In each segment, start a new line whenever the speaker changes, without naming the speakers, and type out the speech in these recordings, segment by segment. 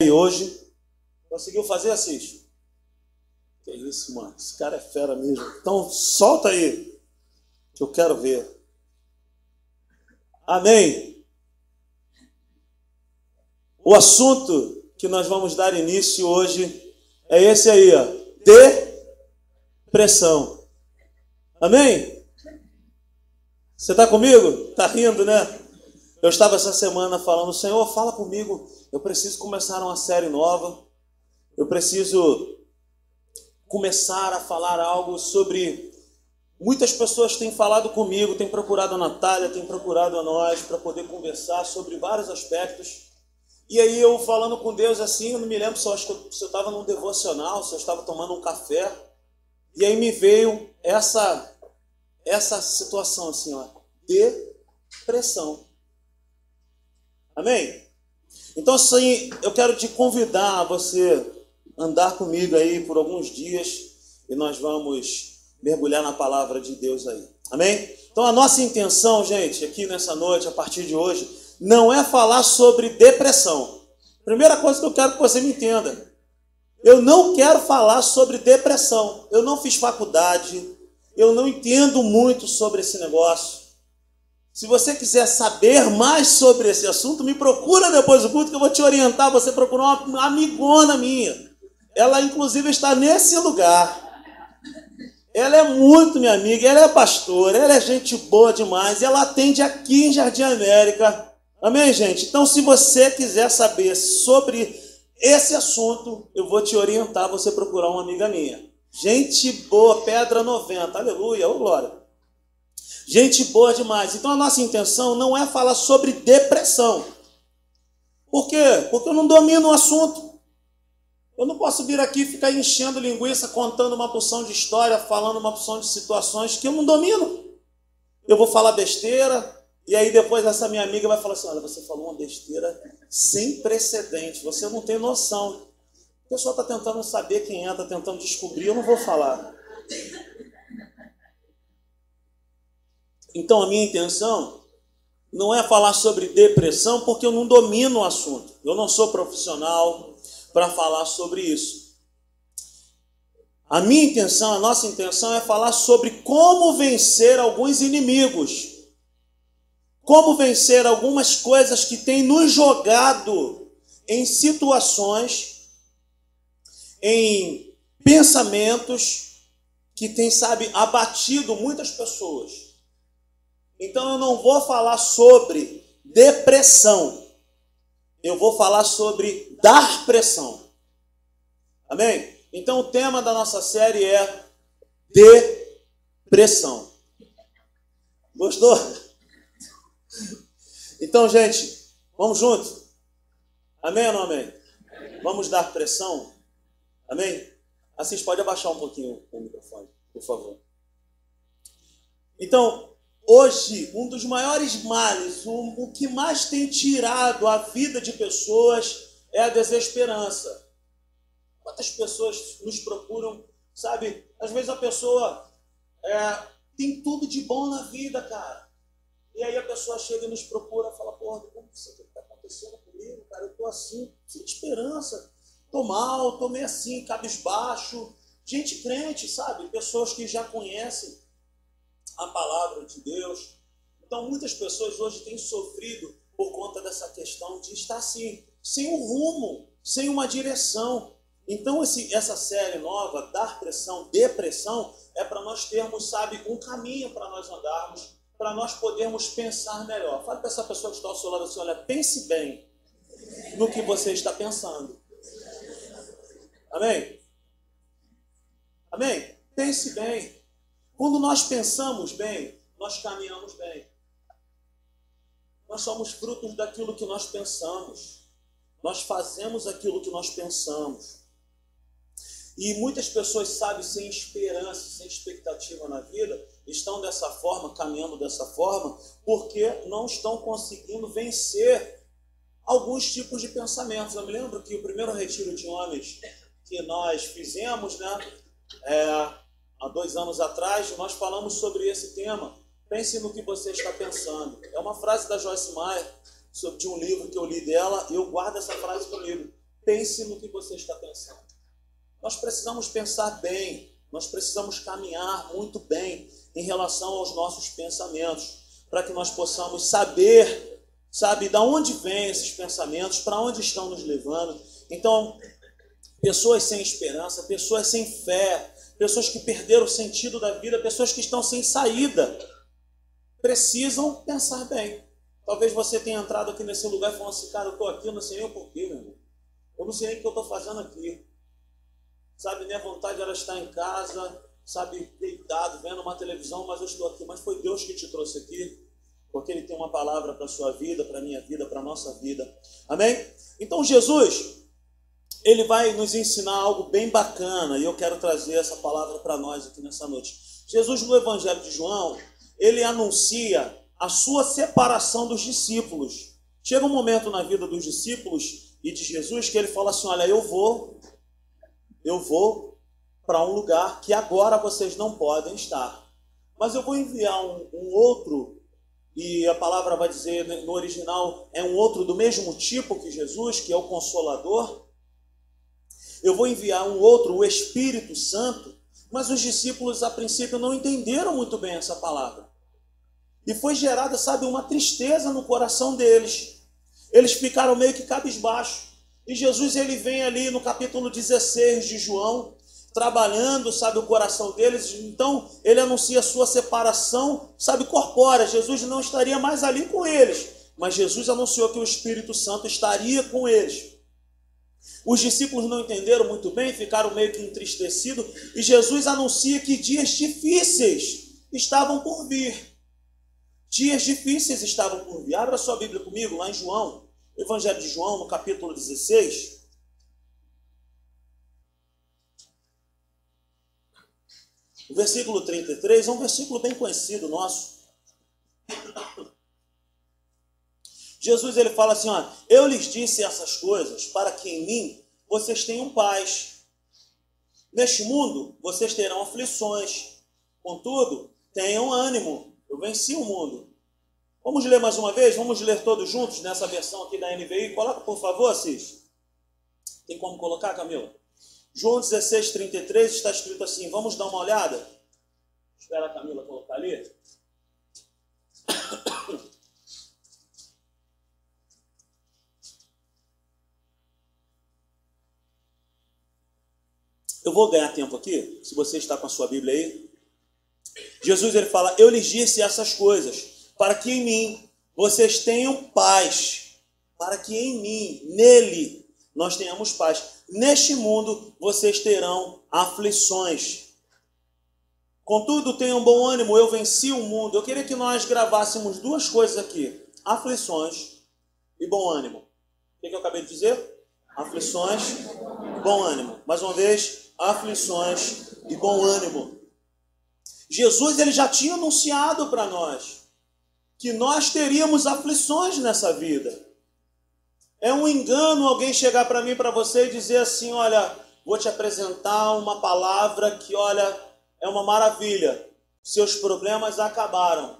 E hoje, conseguiu fazer, Assis? Que isso, mano, esse cara é fera mesmo. Então, solta aí, que eu quero ver. Amém. O assunto que nós vamos dar início hoje é esse aí, ó. Depressão. Amém? Você está comigo? Tá rindo, né? Eu estava essa semana falando, Senhor, fala comigo. Eu preciso começar uma série nova. Eu preciso começar a falar algo sobre. Muitas pessoas têm falado comigo, têm procurado a Natália, têm procurado a nós para poder conversar sobre vários aspectos. E aí eu falando com Deus assim, eu não me lembro se eu estava num devocional, se eu estava tomando um café. E aí me veio essa essa situação assim, ó, depressão. Amém? Então, assim, eu quero te convidar a você andar comigo aí por alguns dias e nós vamos mergulhar na palavra de Deus aí. Amém? Então, a nossa intenção, gente, aqui nessa noite, a partir de hoje, não é falar sobre depressão. Primeira coisa que eu quero que você me entenda. Eu não quero falar sobre depressão. Eu não fiz faculdade. Eu não entendo muito sobre esse negócio. Se você quiser saber mais sobre esse assunto, me procura depois do culto que eu vou te orientar. Você procura uma amigona minha. Ela, inclusive, está nesse lugar. Ela é muito minha amiga, ela é pastora, ela é gente boa demais. ela atende aqui em Jardim América. Amém, gente? Então, se você quiser saber sobre esse assunto, eu vou te orientar. Você procurar uma amiga minha. Gente boa, pedra 90. Aleluia, ô glória. Gente boa demais. Então a nossa intenção não é falar sobre depressão. Por quê? Porque eu não domino o assunto. Eu não posso vir aqui ficar enchendo linguiça, contando uma porção de história, falando uma porção de situações que eu não domino. Eu vou falar besteira, e aí depois essa minha amiga vai falar assim: olha, você falou uma besteira sem precedente, você não tem noção. A pessoa está tentando saber quem é, está tentando descobrir, eu não vou falar. Então a minha intenção não é falar sobre depressão, porque eu não domino o assunto. Eu não sou profissional para falar sobre isso. A minha intenção, a nossa intenção é falar sobre como vencer alguns inimigos. Como vencer algumas coisas que têm nos jogado em situações, em pensamentos que têm, sabe, abatido muitas pessoas. Então eu não vou falar sobre depressão. Eu vou falar sobre dar pressão. Amém? Então o tema da nossa série é depressão. Gostou? Então, gente, vamos junto? Amém ou não amém? Vamos dar pressão? Amém? Assis, pode abaixar um pouquinho o microfone, por favor. Então, Hoje, um dos maiores males, o, que mais tem tirado a vida de pessoas é a desesperança. Quantas pessoas nos procuram, sabe? Às vezes a pessoa é, tem tudo de bom na vida, cara. E aí a pessoa chega e nos procura fala, porra, como isso que está acontecendo comigo, cara? Eu tô assim, sem esperança. Tô mal, tô meio assim, cabisbaixo. Gente crente, sabe? Pessoas que já conhecem a palavra de Deus. Então, muitas pessoas hoje têm sofrido por conta dessa questão de estar assim, sem um rumo, sem uma direção. Então, esse, essa série nova, Dar Pressão, Depressão, é para nós termos, sabe, um caminho para nós andarmos, para nós podermos pensar melhor. Fale para essa pessoa que está ao seu lado assim: olha, pense bem no que você está pensando. Amém? Amém? Pense bem. Quando nós pensamos bem, nós caminhamos bem. Nós somos frutos daquilo que nós pensamos. Nós fazemos aquilo que nós pensamos. E muitas pessoas, sabe, sem esperança, sem expectativa na vida, estão dessa forma, caminhando dessa forma, porque não estão conseguindo vencer alguns tipos de pensamentos. Eu me lembro que o primeiro retiro de homens que nós fizemos, né, é, há dois anos atrás, nós falamos sobre esse tema. Pense no que você está pensando. É uma frase da Joyce Meyer, de um livro que eu li dela, e eu guardo essa frase comigo. pense no que você está pensando. Nós precisamos pensar bem, nós precisamos caminhar muito bem em relação aos nossos pensamentos, para que nós possamos saber, sabe, da onde vêm esses pensamentos, para onde estão nos levando. Então, pessoas sem esperança, pessoas sem fé, pessoas que perderam o sentido da vida, pessoas que estão sem saída, precisam pensar bem. Talvez você tenha entrado aqui nesse lugar e falado assim, cara, eu estou aqui, eu não sei nem o porquê, meu irmão. Eu não sei nem o que eu estou fazendo aqui. Sabe, minha vontade era estar em casa, sabe, deitado, vendo uma televisão, mas eu estou aqui. Mas foi Deus que te trouxe aqui, porque Ele tem uma palavra para a sua vida, para a minha vida, para a nossa vida. Amém? Então, Jesus, Ele vai nos ensinar algo bem bacana, e eu quero trazer essa palavra para nós aqui nessa noite. Jesus, no Evangelho de João, Ele anuncia a sua separação dos discípulos. Chega um momento na vida dos discípulos e de Jesus que ele fala assim: Olha, eu vou, eu vou para um lugar que agora vocês não podem estar, mas eu vou enviar um, um outro, e a palavra vai dizer no original é um outro do mesmo tipo que Jesus, que é o Consolador. Eu vou enviar um outro, o Espírito Santo, mas os discípulos a princípio não entenderam muito bem essa palavra. E foi gerada, sabe, uma tristeza no coração deles. Eles ficaram meio que cabisbaixo. E Jesus ele vem ali no capítulo 16 de João, trabalhando, sabe, o coração deles. Então, ele anuncia a sua separação, sabe, corpórea. Jesus não estaria mais ali com eles, mas Jesus anunciou que o Espírito Santo estaria com eles. Os discípulos não entenderam muito bem, ficaram meio que entristecidos, e Jesus anuncia que dias difíceis estavam por vir. Dias difíceis estavam por vir. Abra sua Bíblia comigo, lá em João, Evangelho de João, no capítulo 16. O versículo 33 é um versículo bem conhecido nosso. Jesus ele fala assim: ó, Eu lhes disse essas coisas para que em mim vocês tenham paz. Neste mundo vocês terão aflições. Contudo, tenham ânimo. Eu venci o mundo. Vamos ler mais uma vez? Vamos ler todos juntos nessa versão aqui da NVI? Coloca, por favor, Assis. Tem como colocar, Camila? João 16, 33 está escrito assim. Vamos dar uma olhada? Espera a Camila colocar ali. Eu vou ganhar tempo aqui, se você está com a sua Bíblia aí. Jesus ele fala: Eu lhes disse essas coisas, para que em mim vocês tenham paz, para que em mim, nele, nós tenhamos paz. Neste mundo vocês terão aflições. Contudo, tenham bom ânimo, eu venci o mundo. Eu queria que nós gravássemos duas coisas aqui: aflições e bom ânimo. O que, eu acabei de dizer? Aflições, bom ânimo. Mais uma vez, aflições e bom ânimo. Jesus ele já tinha anunciado para nós que nós teríamos aflições nessa vida. É um engano alguém chegar para mim, para você e dizer assim: olha, vou te apresentar uma palavra que, olha, é uma maravilha. Seus problemas acabaram.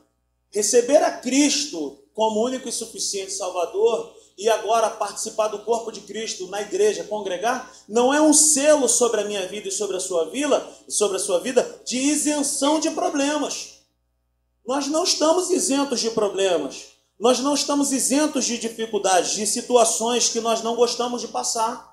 Receber a Cristo como único e suficiente Salvador e agora participar do corpo de Cristo na igreja, congregar, não é um selo sobre a minha vida e sobre a sua vida, sobre a sua vida de isenção de problemas. Nós não estamos isentos de problemas. Nós não estamos isentos de dificuldades, de situações que nós não gostamos de passar.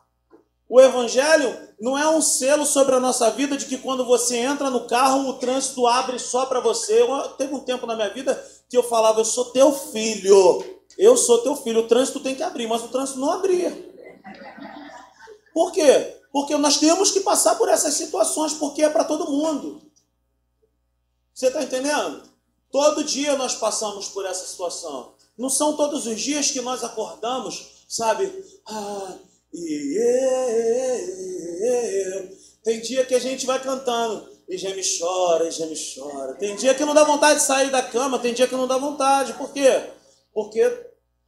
O evangelho não é um selo sobre a nossa vida de que quando você entra no carro, o trânsito abre só para você. Eu, teve um tempo na minha vida que eu falava, eu sou teu filho. Eu sou teu filho, o trânsito tem que abrir, mas o trânsito não abria. Por quê? Porque nós temos que passar por essas situações, porque é para todo mundo. Você está entendendo? Todo dia nós passamos por essa situação. Não são todos os dias que nós acordamos, sabe? Ah, yeah, Tem dia que a gente vai cantando e geme chora, e geme chora. Tem dia que não dá vontade de sair da cama, tem dia que não dá vontade. Por quê? porque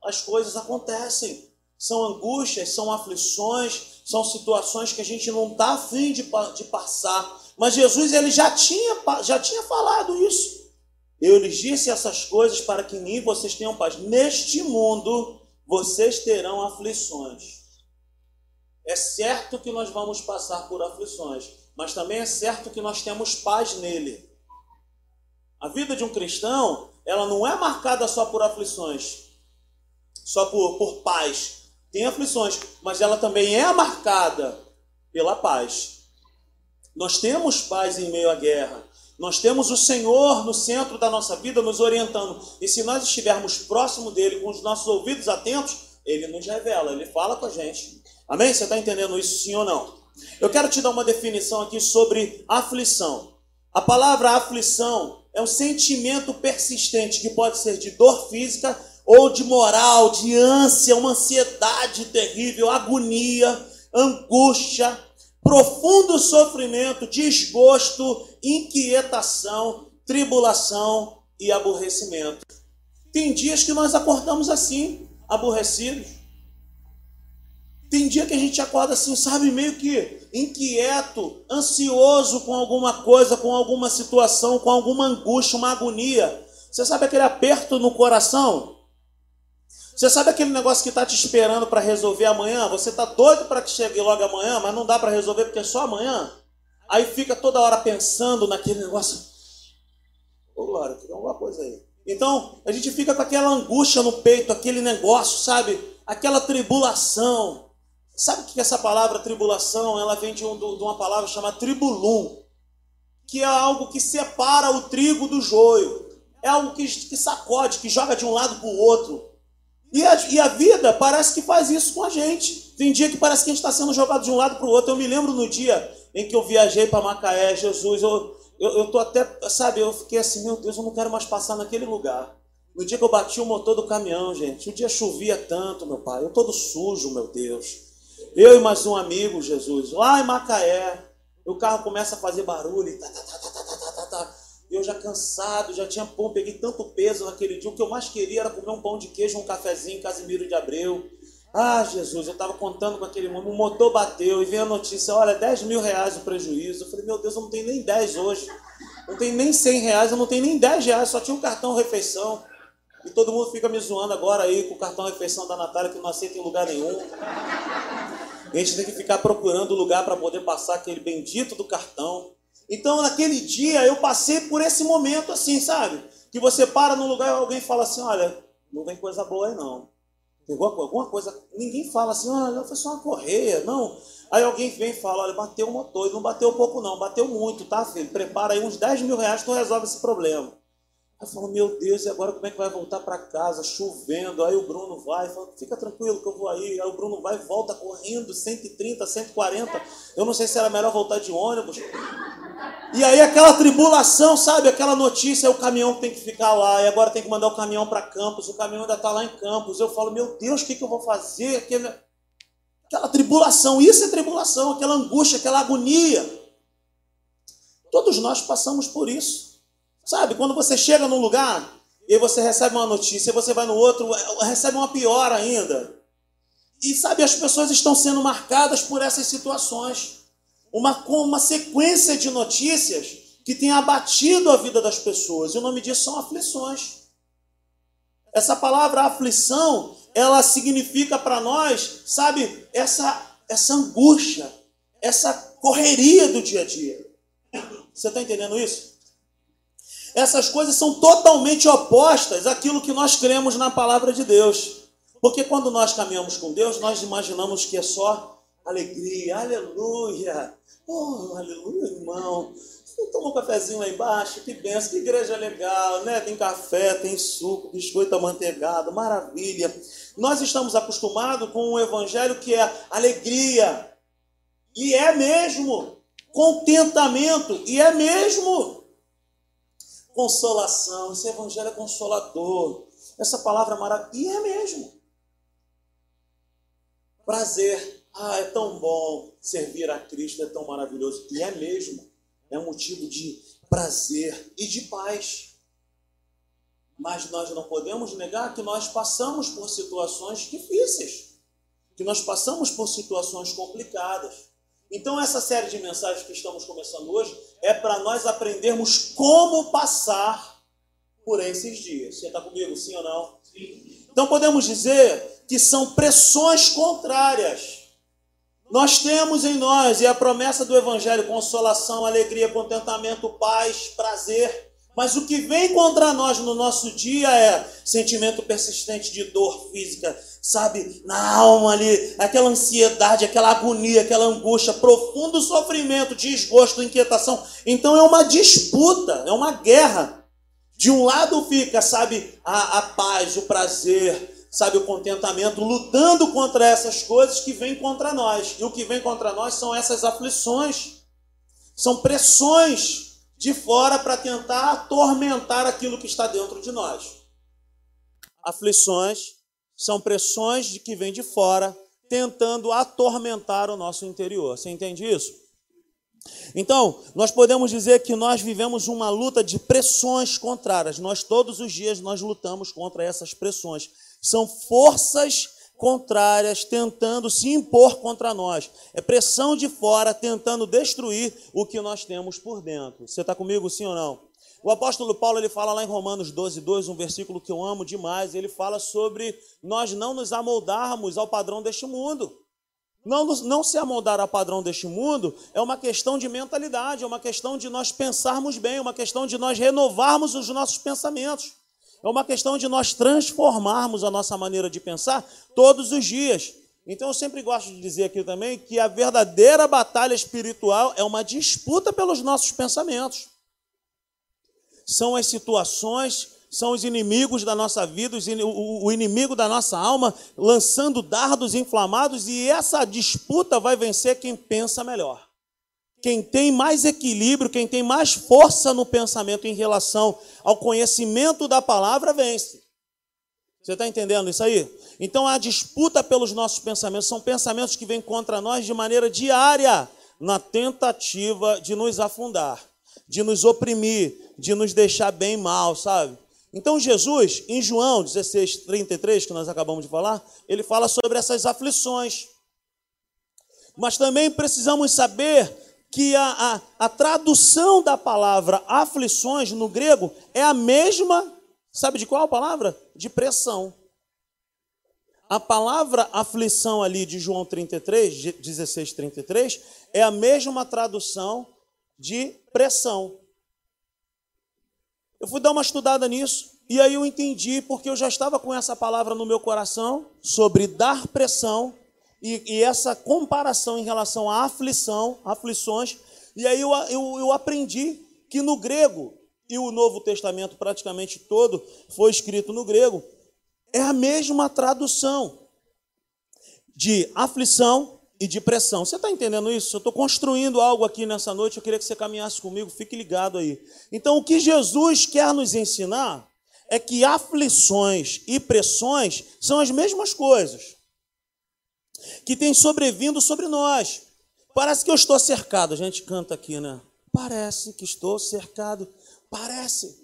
as coisas acontecem. São angústias, são aflições, são situações que a gente não está afim de, de passar. Mas Jesus ele já tinha, já tinha falado isso. Eu lhes disse essas coisas para que em mim vocês tenham paz. Neste mundo vocês terão aflições. É certo que nós vamos passar por aflições, mas também é certo que nós temos paz nele. A vida de um cristão, ela não é marcada só por aflições, só por, por paz. Tem aflições, mas ela também é marcada pela paz. Nós temos paz em meio à guerra. Nós temos o Senhor no centro da nossa vida nos orientando. E se nós estivermos próximo dele, com os nossos ouvidos atentos, ele nos revela, ele fala com a gente. Amém? Você está entendendo isso sim ou não? Eu quero te dar uma definição aqui sobre aflição. A palavra aflição é um sentimento persistente que pode ser de dor física ou de moral, de ânsia, uma ansiedade terrível, agonia, angústia, profundo sofrimento, desgosto, inquietação, tribulação e aborrecimento. Tem dias que nós acordamos assim, aborrecidos. Tem dia que a gente acorda assim, sabe, meio que inquieto, ansioso com alguma coisa, com alguma situação, com alguma angústia, uma agonia. Você sabe aquele aperto no coração? Você sabe aquele negócio que está te esperando para resolver amanhã? Você está doido para que chegue logo amanhã, mas não dá para resolver porque é só amanhã? Aí fica toda hora pensando naquele negócio. Ô, Glória, tem alguma coisa aí. Então, a gente fica com aquela angústia no peito, aquele negócio, sabe? Aquela tribulação. Sabe que essa palavra tribulação? Ela vem de, um, de uma palavra chamada tribulum, que é algo que separa o trigo do joio. É algo que, que sacode, que joga de um lado para o outro. E a, e a vida parece que faz isso com a gente. Tem dia que parece que a gente está sendo jogado de um lado para o outro. Eu me lembro no dia em que eu viajei para Macaé, Jesus, eu, eu, eu tô até, sabe, eu fiquei assim, meu Deus, eu não quero mais passar naquele lugar. No dia que eu bati o motor do caminhão, gente, o dia chovia tanto, meu pai, eu todo sujo, meu Deus. Eu e mais um amigo, Jesus, lá em Macaé, o carro começa a fazer barulho, e tá, tá, tá, tá, tá, tá, tá, tá. eu já cansado, já tinha pão, peguei tanto peso naquele dia, o que eu mais queria era comer um pão de queijo, um cafezinho, Casimiro de Abreu. Ah, Jesus, eu estava contando com aquele mundo, o motor bateu e veio a notícia, olha, 10 mil reais o prejuízo. Eu falei, meu Deus, eu não tenho nem 10 hoje, não tenho nem 100 reais, eu não tenho nem 10 reais, só tinha um cartão refeição. E todo mundo fica me zoando agora aí com o cartão refeição da Natália que não aceita em lugar nenhum. A gente tem que ficar procurando lugar para poder passar aquele bendito do cartão. Então, naquele dia, eu passei por esse momento assim, sabe? Que você para num lugar e alguém fala assim: olha, não tem coisa boa aí não. Pegou alguma coisa, ninguém fala assim, olha, foi só uma correia, não. Aí alguém vem e fala, olha, bateu o motor, e não bateu pouco não, bateu muito, tá, filho? Prepara aí uns 10 mil reais, tu resolve esse problema. Aí falo, meu Deus, e agora como é que vai voltar para casa, chovendo? Aí o Bruno vai, fala, fica tranquilo que eu vou aí. Aí o Bruno vai volta correndo, 130, 140. Eu não sei se era melhor voltar de ônibus. E aí aquela tribulação, sabe? Aquela notícia, é o caminhão tem que ficar lá, e agora tem que mandar o caminhão para Campos, o caminhão ainda está lá em Campos. Eu falo, meu Deus, o que, que eu vou fazer? Aquela tribulação, isso é tribulação, aquela angústia, aquela agonia. Todos nós passamos por isso. Sabe, quando você chega num lugar e você recebe uma notícia, você vai no outro, recebe uma pior ainda. E sabe, as pessoas estão sendo marcadas por essas situações. Uma, uma sequência de notícias que tem abatido a vida das pessoas. E o nome disso são aflições. Essa palavra aflição, ela significa para nós, sabe, essa, essa angústia, essa correria do dia a dia. Você está entendendo isso? Essas coisas são totalmente opostas àquilo que nós cremos na palavra de Deus. Porque quando nós caminhamos com Deus, nós imaginamos que é só alegria, aleluia. Oh, aleluia, irmão. Tomou um cafezinho lá embaixo? Que benção, que igreja legal, né? Tem café, tem suco, biscoito amanteigado, maravilha. Nós estamos acostumados com um evangelho que é alegria. E é mesmo. Contentamento. E é mesmo consolação, esse evangelho é consolador. Essa palavra é maravilhosa. E é mesmo. Prazer. Ah, é tão bom servir a Cristo, é tão maravilhoso. E é mesmo. É um motivo de prazer e de paz. Mas nós não podemos negar que nós passamos por situações difíceis, que nós passamos por situações complicadas. Então, essa série de mensagens que estamos começando hoje é para nós aprendermos como passar por esses dias. Você está comigo, sim ou não? Sim. Então, podemos dizer que são pressões contrárias. Nós temos em nós, e a promessa do Evangelho, consolação, alegria, contentamento, paz, prazer. Mas o que vem contra nós no nosso dia é sentimento persistente de dor física, sabe, na alma ali, aquela ansiedade, aquela agonia, aquela angústia, profundo sofrimento, desgosto, inquietação. Então é uma disputa, é uma guerra. De um lado fica, sabe, a, a paz, o prazer, sabe, o contentamento, lutando contra essas coisas que vêm contra nós. E o que vem contra nós são essas aflições, são pressões de fora para tentar atormentar aquilo que está dentro de nós. Aflições são pressões de que vêm de fora tentando atormentar o nosso interior. Você entende isso? Então, nós podemos dizer que nós vivemos uma luta de pressões contrárias. Nós todos os dias nós lutamos contra essas pressões. São forças contrárias tentando se impor contra nós. É pressão de fora tentando destruir o que nós temos por dentro. Você está comigo, sim ou não? O apóstolo Paulo ele fala lá em Romanos 12, 2, um versículo que eu amo demais. Ele fala sobre nós não nos amoldarmos ao padrão deste mundo. Não, não se amoldar ao padrão deste mundo é uma questão de mentalidade, é uma questão de nós pensarmos bem, é uma questão de nós renovarmos os nossos pensamentos. É uma questão de nós transformarmos a nossa maneira de pensar todos os dias. Então eu sempre gosto de dizer aqui também que a verdadeira batalha espiritual é uma disputa pelos nossos pensamentos. São as situações, são os inimigos da nossa vida, o inimigo da nossa alma, lançando dardos inflamados, e essa disputa vai vencer quem pensa melhor. Quem tem mais equilíbrio, quem tem mais força no pensamento em relação ao conhecimento da palavra, vence. Você está entendendo isso aí? Então a disputa pelos nossos pensamentos são pensamentos que vêm contra nós de maneira diária, na tentativa de nos afundar, de nos oprimir, de nos deixar bem mal, sabe? Então Jesus, em João 16, 33, que nós acabamos de falar, ele fala sobre essas aflições. Mas também precisamos saber que a, a, a tradução da palavra aflições no grego é a mesma, sabe de qual palavra? De pressão. A palavra aflição ali de João 33, 16, 33, é a mesma tradução de pressão. Eu fui dar uma estudada nisso e aí eu entendi porque eu já estava com essa palavra no meu coração sobre dar pressão e, e, essa comparação em relação à aflição, aflições, e aí eu, eu, eu aprendi que no grego, e o Novo Testamento praticamente todo foi escrito no grego, é a mesma tradução de aflição e de pressão. Você está entendendo isso? Eu estou construindo algo aqui nessa noite, eu queria que você caminhasse comigo, fique ligado aí. Então, o que Jesus quer nos ensinar é que aflições e pressões são as mesmas coisas que tem sobrevindo sobre nós. Parece que eu estou cercado. A gente canta aqui, né? Parece que estou cercado. Parece.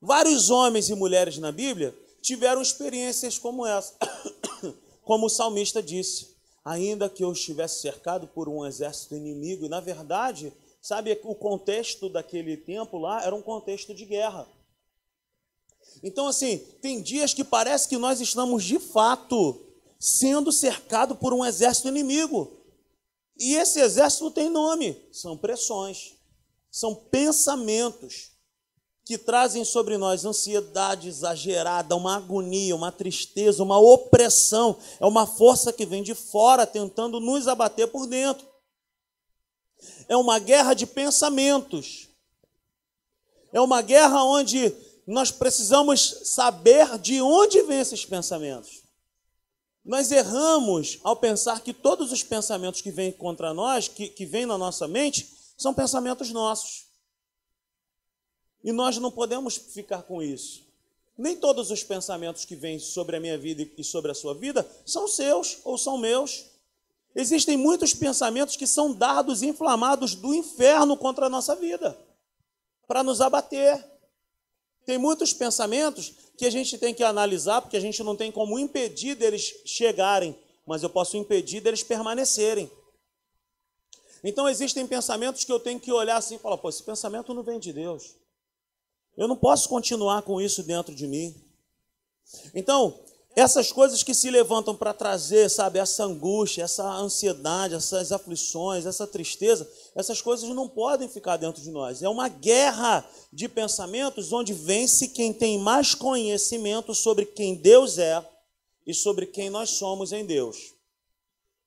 Vários homens e mulheres na Bíblia tiveram experiências como essa. Como o salmista disse: ainda que eu estivesse cercado por um exército inimigo, e na verdade, sabe, o contexto daquele tempo lá era um contexto de guerra. Então, assim, tem dias que parece que nós estamos de fato sendo cercado por um exército inimigo. E esse exército tem nome: são pressões, são pensamentos que trazem sobre nós ansiedade exagerada, uma agonia, uma tristeza, uma opressão. É uma força que vem de fora tentando nos abater por dentro. É uma guerra de pensamentos. É uma guerra onde nós precisamos saber de onde vêm esses pensamentos. Nós erramos ao pensar que todos os pensamentos que vêm contra nós, que, que vêm na nossa mente, são pensamentos nossos. E nós não podemos ficar com isso. Nem todos os pensamentos que vêm sobre a minha vida e sobre a sua vida são seus ou são meus. Existem muitos pensamentos que são dados inflamados do inferno contra a nossa vida, para nos abater. Tem muitos pensamentos que a gente tem que analisar, porque a gente não tem como impedir deles chegarem, mas eu posso impedir deles permanecerem. Então existem pensamentos que eu tenho que olhar assim e falar: pô, esse pensamento não vem de Deus. Eu não posso continuar com isso dentro de mim. Então, essas coisas que se levantam para trazer, sabe, essa angústia, essa ansiedade, essas aflições, essa tristeza, essas coisas não podem ficar dentro de nós. É uma guerra de pensamentos onde vence quem tem mais conhecimento sobre quem Deus é e sobre quem nós somos em Deus.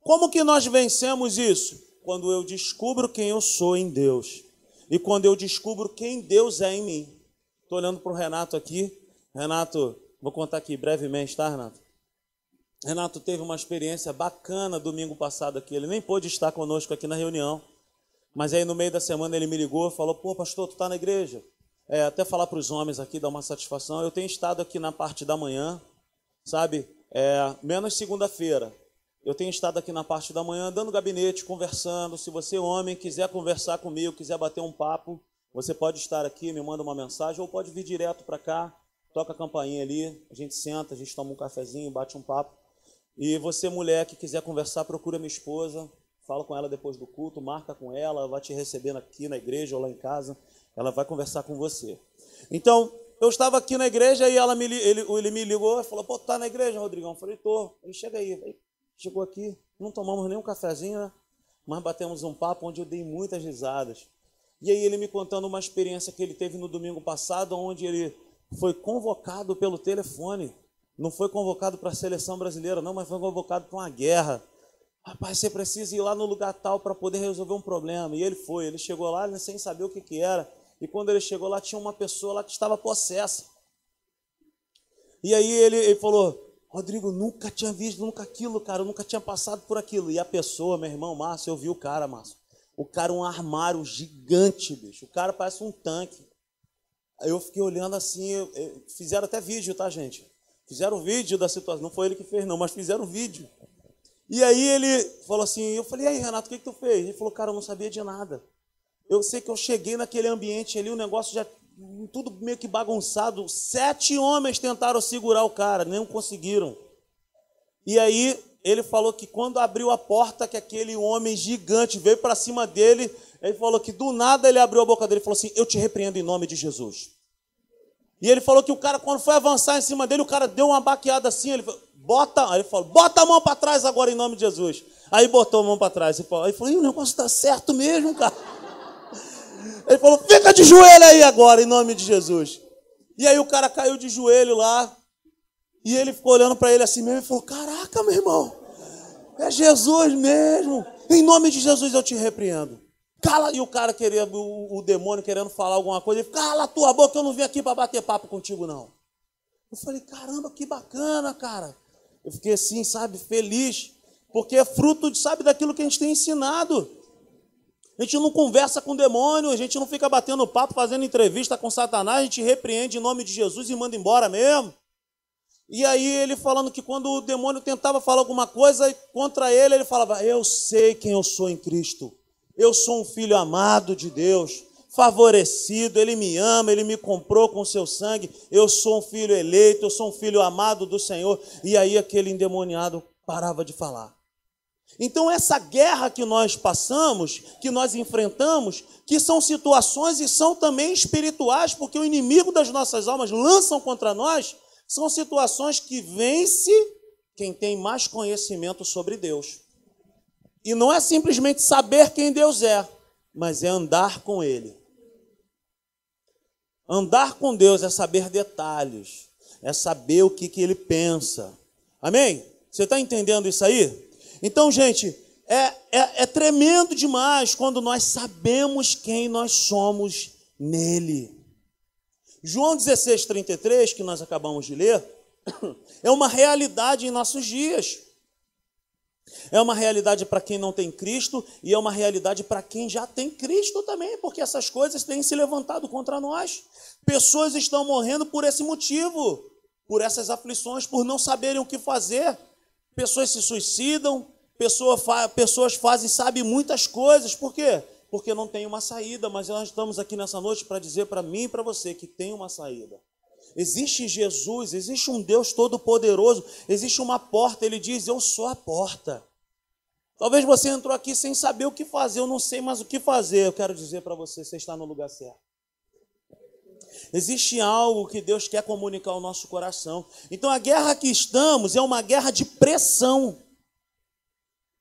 Como que nós vencemos isso? Quando eu descubro quem eu sou em Deus e quando eu descubro quem Deus é em mim. Estou olhando para o Renato aqui. Renato, Vou contar aqui brevemente, tá, Renato? Renato teve uma experiência bacana domingo passado aqui. Ele nem pôde estar conosco aqui na reunião. Mas aí no meio da semana ele me ligou e falou: Pô, pastor, tu tá na igreja? É, até falar para os homens aqui, dar uma satisfação. Eu tenho estado aqui na parte da manhã, sabe? É, menos segunda-feira. Eu tenho estado aqui na parte da manhã, dando gabinete, conversando. Se você, homem, quiser conversar comigo, quiser bater um papo, você pode estar aqui, me manda uma mensagem, ou pode vir direto para cá toca a campainha ali, a gente senta, a gente toma um cafezinho, bate um papo. E você, mulher, que quiser conversar, procura minha esposa, fala com ela depois do culto, marca com ela, vai te recebendo aqui na igreja ou lá em casa, ela vai conversar com você. Então, eu estava aqui na igreja e ela me, ele, ele me ligou e falou, pô, tá na igreja, Rodrigão? Eu falei, tô. Ele chega aí. aí. Chegou aqui, não tomamos nem um cafezinho, né? mas batemos um papo onde eu dei muitas risadas. E aí ele me contando uma experiência que ele teve no domingo passado, onde ele foi convocado pelo telefone. Não foi convocado para a seleção brasileira, não, mas foi convocado para uma guerra. Rapaz, você precisa ir lá no lugar tal para poder resolver um problema. E ele foi, ele chegou lá sem saber o que, que era. E quando ele chegou lá, tinha uma pessoa lá que estava possessa. E aí ele, ele falou: Rodrigo, nunca tinha visto, nunca aquilo, cara, eu nunca tinha passado por aquilo. E a pessoa, meu irmão Márcio, eu vi o cara, Márcio. O cara, um armário gigante, bicho. O cara parece um tanque. Eu fiquei olhando assim, fizeram até vídeo, tá, gente? Fizeram vídeo da situação, não foi ele que fez, não, mas fizeram vídeo. E aí ele falou assim, eu falei, aí, Renato, o que, que tu fez? Ele falou, cara, eu não sabia de nada. Eu sei que eu cheguei naquele ambiente ali, o negócio já tudo meio que bagunçado. Sete homens tentaram segurar o cara, nem conseguiram. E aí ele falou que quando abriu a porta, que aquele homem gigante veio para cima dele, ele falou que do nada ele abriu a boca dele e falou assim: Eu te repreendo em nome de Jesus. E ele falou que o cara, quando foi avançar em cima dele, o cara deu uma baqueada assim. Ele falou: Bota, ele falou: Bota a mão para trás agora em nome de Jesus. Aí botou a mão para trás. Ele falou: Aí falou: O negócio está certo mesmo, cara. Ele falou: Fica de joelho aí agora em nome de Jesus. E aí o cara caiu de joelho lá. E ele ficou olhando para ele assim mesmo e falou: Caraca, meu irmão, é Jesus mesmo. Em nome de Jesus eu te repreendo. Cala, e o cara querendo, o, o demônio querendo falar alguma coisa, ele cala a tua boca, eu não vim aqui para bater papo contigo, não. Eu falei, caramba, que bacana, cara. Eu fiquei assim, sabe, feliz, porque é fruto, sabe, daquilo que a gente tem ensinado. A gente não conversa com demônio, a gente não fica batendo papo, fazendo entrevista com Satanás, a gente repreende em nome de Jesus e manda embora mesmo. E aí ele falando que quando o demônio tentava falar alguma coisa contra ele, ele falava: Eu sei quem eu sou em Cristo. Eu sou um filho amado de Deus, favorecido, Ele me ama, Ele me comprou com seu sangue. Eu sou um filho eleito, eu sou um filho amado do Senhor. E aí aquele endemoniado parava de falar. Então, essa guerra que nós passamos, que nós enfrentamos, que são situações e são também espirituais, porque o inimigo das nossas almas lançam contra nós, são situações que vence quem tem mais conhecimento sobre Deus. E não é simplesmente saber quem Deus é, mas é andar com Ele. Andar com Deus é saber detalhes, é saber o que, que Ele pensa. Amém? Você está entendendo isso aí? Então, gente, é, é, é tremendo demais quando nós sabemos quem nós somos nele. João 16, 33, que nós acabamos de ler, é uma realidade em nossos dias. É uma realidade para quem não tem Cristo e é uma realidade para quem já tem Cristo também, porque essas coisas têm se levantado contra nós. Pessoas estão morrendo por esse motivo, por essas aflições, por não saberem o que fazer. Pessoas se suicidam, pessoas fazem, sabe, muitas coisas. Por quê? Porque não tem uma saída, mas nós estamos aqui nessa noite para dizer para mim e para você que tem uma saída. Existe Jesus, existe um Deus todo-poderoso, existe uma porta, ele diz: Eu sou a porta. Talvez você entrou aqui sem saber o que fazer, eu não sei mais o que fazer. Eu quero dizer para você: você está no lugar certo. Existe algo que Deus quer comunicar ao nosso coração. Então a guerra que estamos é uma guerra de pressão.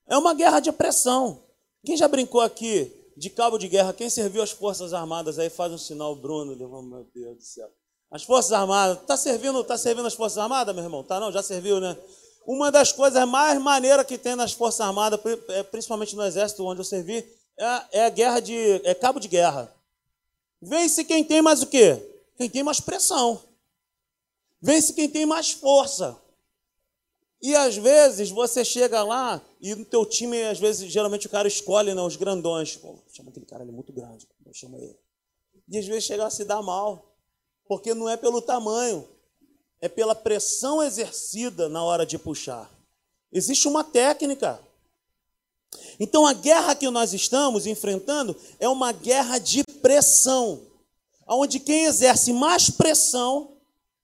É uma guerra de pressão. Quem já brincou aqui de cabo de guerra? Quem serviu as Forças Armadas aí faz um sinal, Bruno. Meu Deus do céu. As Forças Armadas, tá servindo, tá servindo as Forças Armadas, meu irmão? Tá não? Já serviu, né? Uma das coisas mais maneiras que tem nas Forças Armadas, é, principalmente no Exército onde eu servi, é, é guerra de. é cabo de guerra. Vence quem tem mais o quê? Quem tem mais pressão. Vence quem tem mais força. E às vezes você chega lá e no teu time, às vezes, geralmente o cara escolhe né, os grandões. Pô, chama aquele cara, ele é muito grande. Chama ele. E às vezes chega a se dar mal. Porque não é pelo tamanho, é pela pressão exercida na hora de puxar. Existe uma técnica. Então a guerra que nós estamos enfrentando é uma guerra de pressão, onde quem exerce mais pressão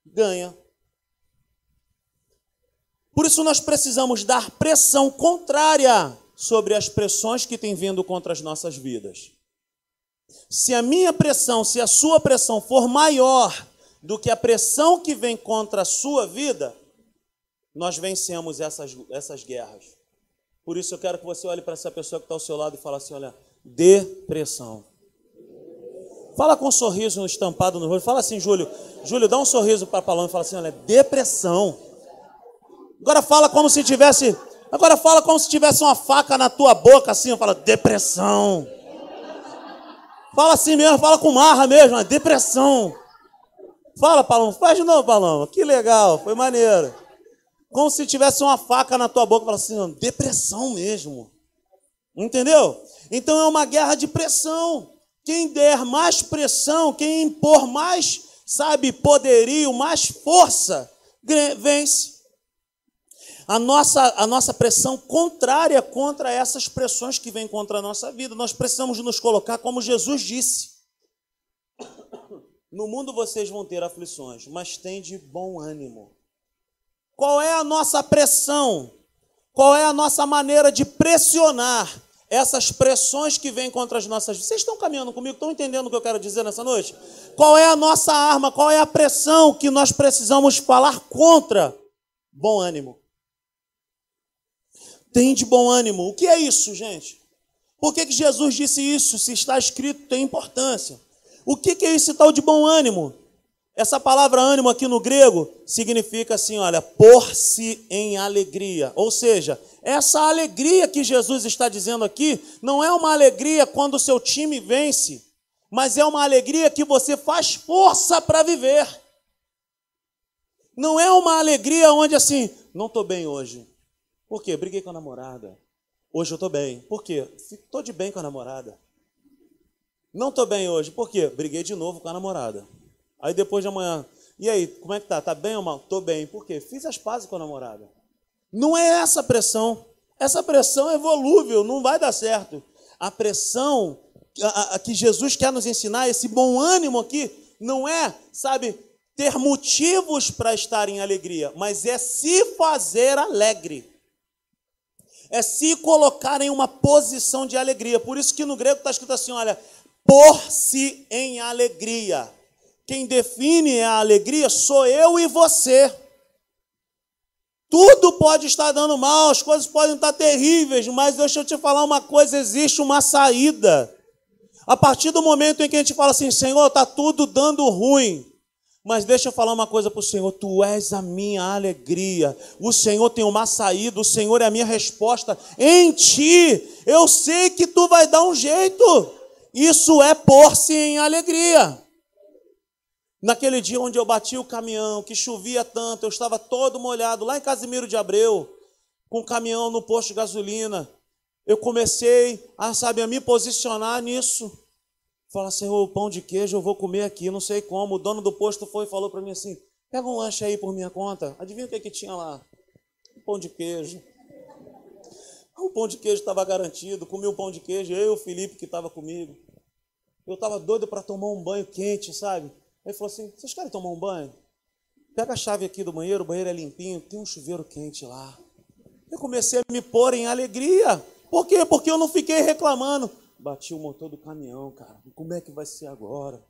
ganha. Por isso nós precisamos dar pressão contrária sobre as pressões que têm vindo contra as nossas vidas. Se a minha pressão, se a sua pressão for maior do que a pressão que vem contra a sua vida, nós vencemos essas, essas guerras. Por isso eu quero que você olhe para essa pessoa que está ao seu lado e fale assim: olha, depressão. Fala com um sorriso estampado no rosto. Fala assim, Júlio. Júlio, dá um sorriso para a Paloma e fala assim: olha, depressão. Agora fala como se tivesse. Agora fala como se tivesse uma faca na tua boca, assim. Fala, depressão. Fala assim mesmo, fala com marra mesmo, depressão. Fala, Paloma, faz de novo, Paloma. Que legal, foi maneiro. Como se tivesse uma faca na tua boca, fala assim, depressão mesmo. Entendeu? Então é uma guerra de pressão. Quem der mais pressão, quem impor mais, sabe, poderio, mais força, vence a nossa, a nossa pressão contrária contra essas pressões que vêm contra a nossa vida. Nós precisamos nos colocar como Jesus disse. No mundo vocês vão ter aflições, mas tem de bom ânimo. Qual é a nossa pressão? Qual é a nossa maneira de pressionar essas pressões que vêm contra as nossas vidas? Vocês estão caminhando comigo? Estão entendendo o que eu quero dizer nessa noite? Qual é a nossa arma? Qual é a pressão que nós precisamos falar contra? Bom ânimo. Tem de bom ânimo. O que é isso, gente? Por que, que Jesus disse isso? Se está escrito, tem importância. O que, que é esse tal de bom ânimo? Essa palavra ânimo aqui no grego significa assim, olha, pôr-se em alegria. Ou seja, essa alegria que Jesus está dizendo aqui não é uma alegria quando o seu time vence, mas é uma alegria que você faz força para viver. Não é uma alegria onde assim, não estou bem hoje. Por quê? Briguei com a namorada. Hoje eu estou bem. Por quê? Estou de bem com a namorada. Não estou bem hoje. Por quê? Briguei de novo com a namorada. Aí depois de amanhã, e aí, como é que tá? Tá bem ou mal? Estou bem. Por quê? Fiz as pazes com a namorada. Não é essa pressão. Essa pressão é volúvel, não vai dar certo. A pressão a, a, que Jesus quer nos ensinar, esse bom ânimo aqui, não é, sabe, ter motivos para estar em alegria, mas é se fazer alegre é se colocar em uma posição de alegria. Por isso que no grego está escrito assim: olha, por-se em alegria. Quem define a alegria sou eu e você. Tudo pode estar dando mal, as coisas podem estar terríveis, mas deixa eu te falar uma coisa: existe uma saída. A partir do momento em que a gente fala assim, Senhor, está tudo dando ruim, mas deixa eu falar uma coisa para o Senhor: Tu és a minha alegria. O Senhor tem uma saída, o Senhor é a minha resposta. Em Ti, eu sei que Tu vai dar um jeito. Isso é pôr-se em alegria. Naquele dia onde eu bati o caminhão, que chovia tanto, eu estava todo molhado, lá em Casimiro de Abreu, com o caminhão no posto de gasolina. Eu comecei a, sabe, a me posicionar nisso. Fala, Senhor, o pão de queijo eu vou comer aqui, não sei como. O dono do posto foi e falou para mim assim: pega um lanche aí por minha conta. Adivinha o que, que tinha lá? Um pão de queijo. O pão de queijo estava garantido, comi o pão de queijo, eu e o Felipe que estava comigo. Eu estava doido para tomar um banho quente, sabe? Ele falou assim: vocês querem tomar um banho? Pega a chave aqui do banheiro, o banheiro é limpinho, tem um chuveiro quente lá. Eu comecei a me pôr em alegria. Por quê? Porque eu não fiquei reclamando. Bati o motor do caminhão, cara. Como é que vai ser agora?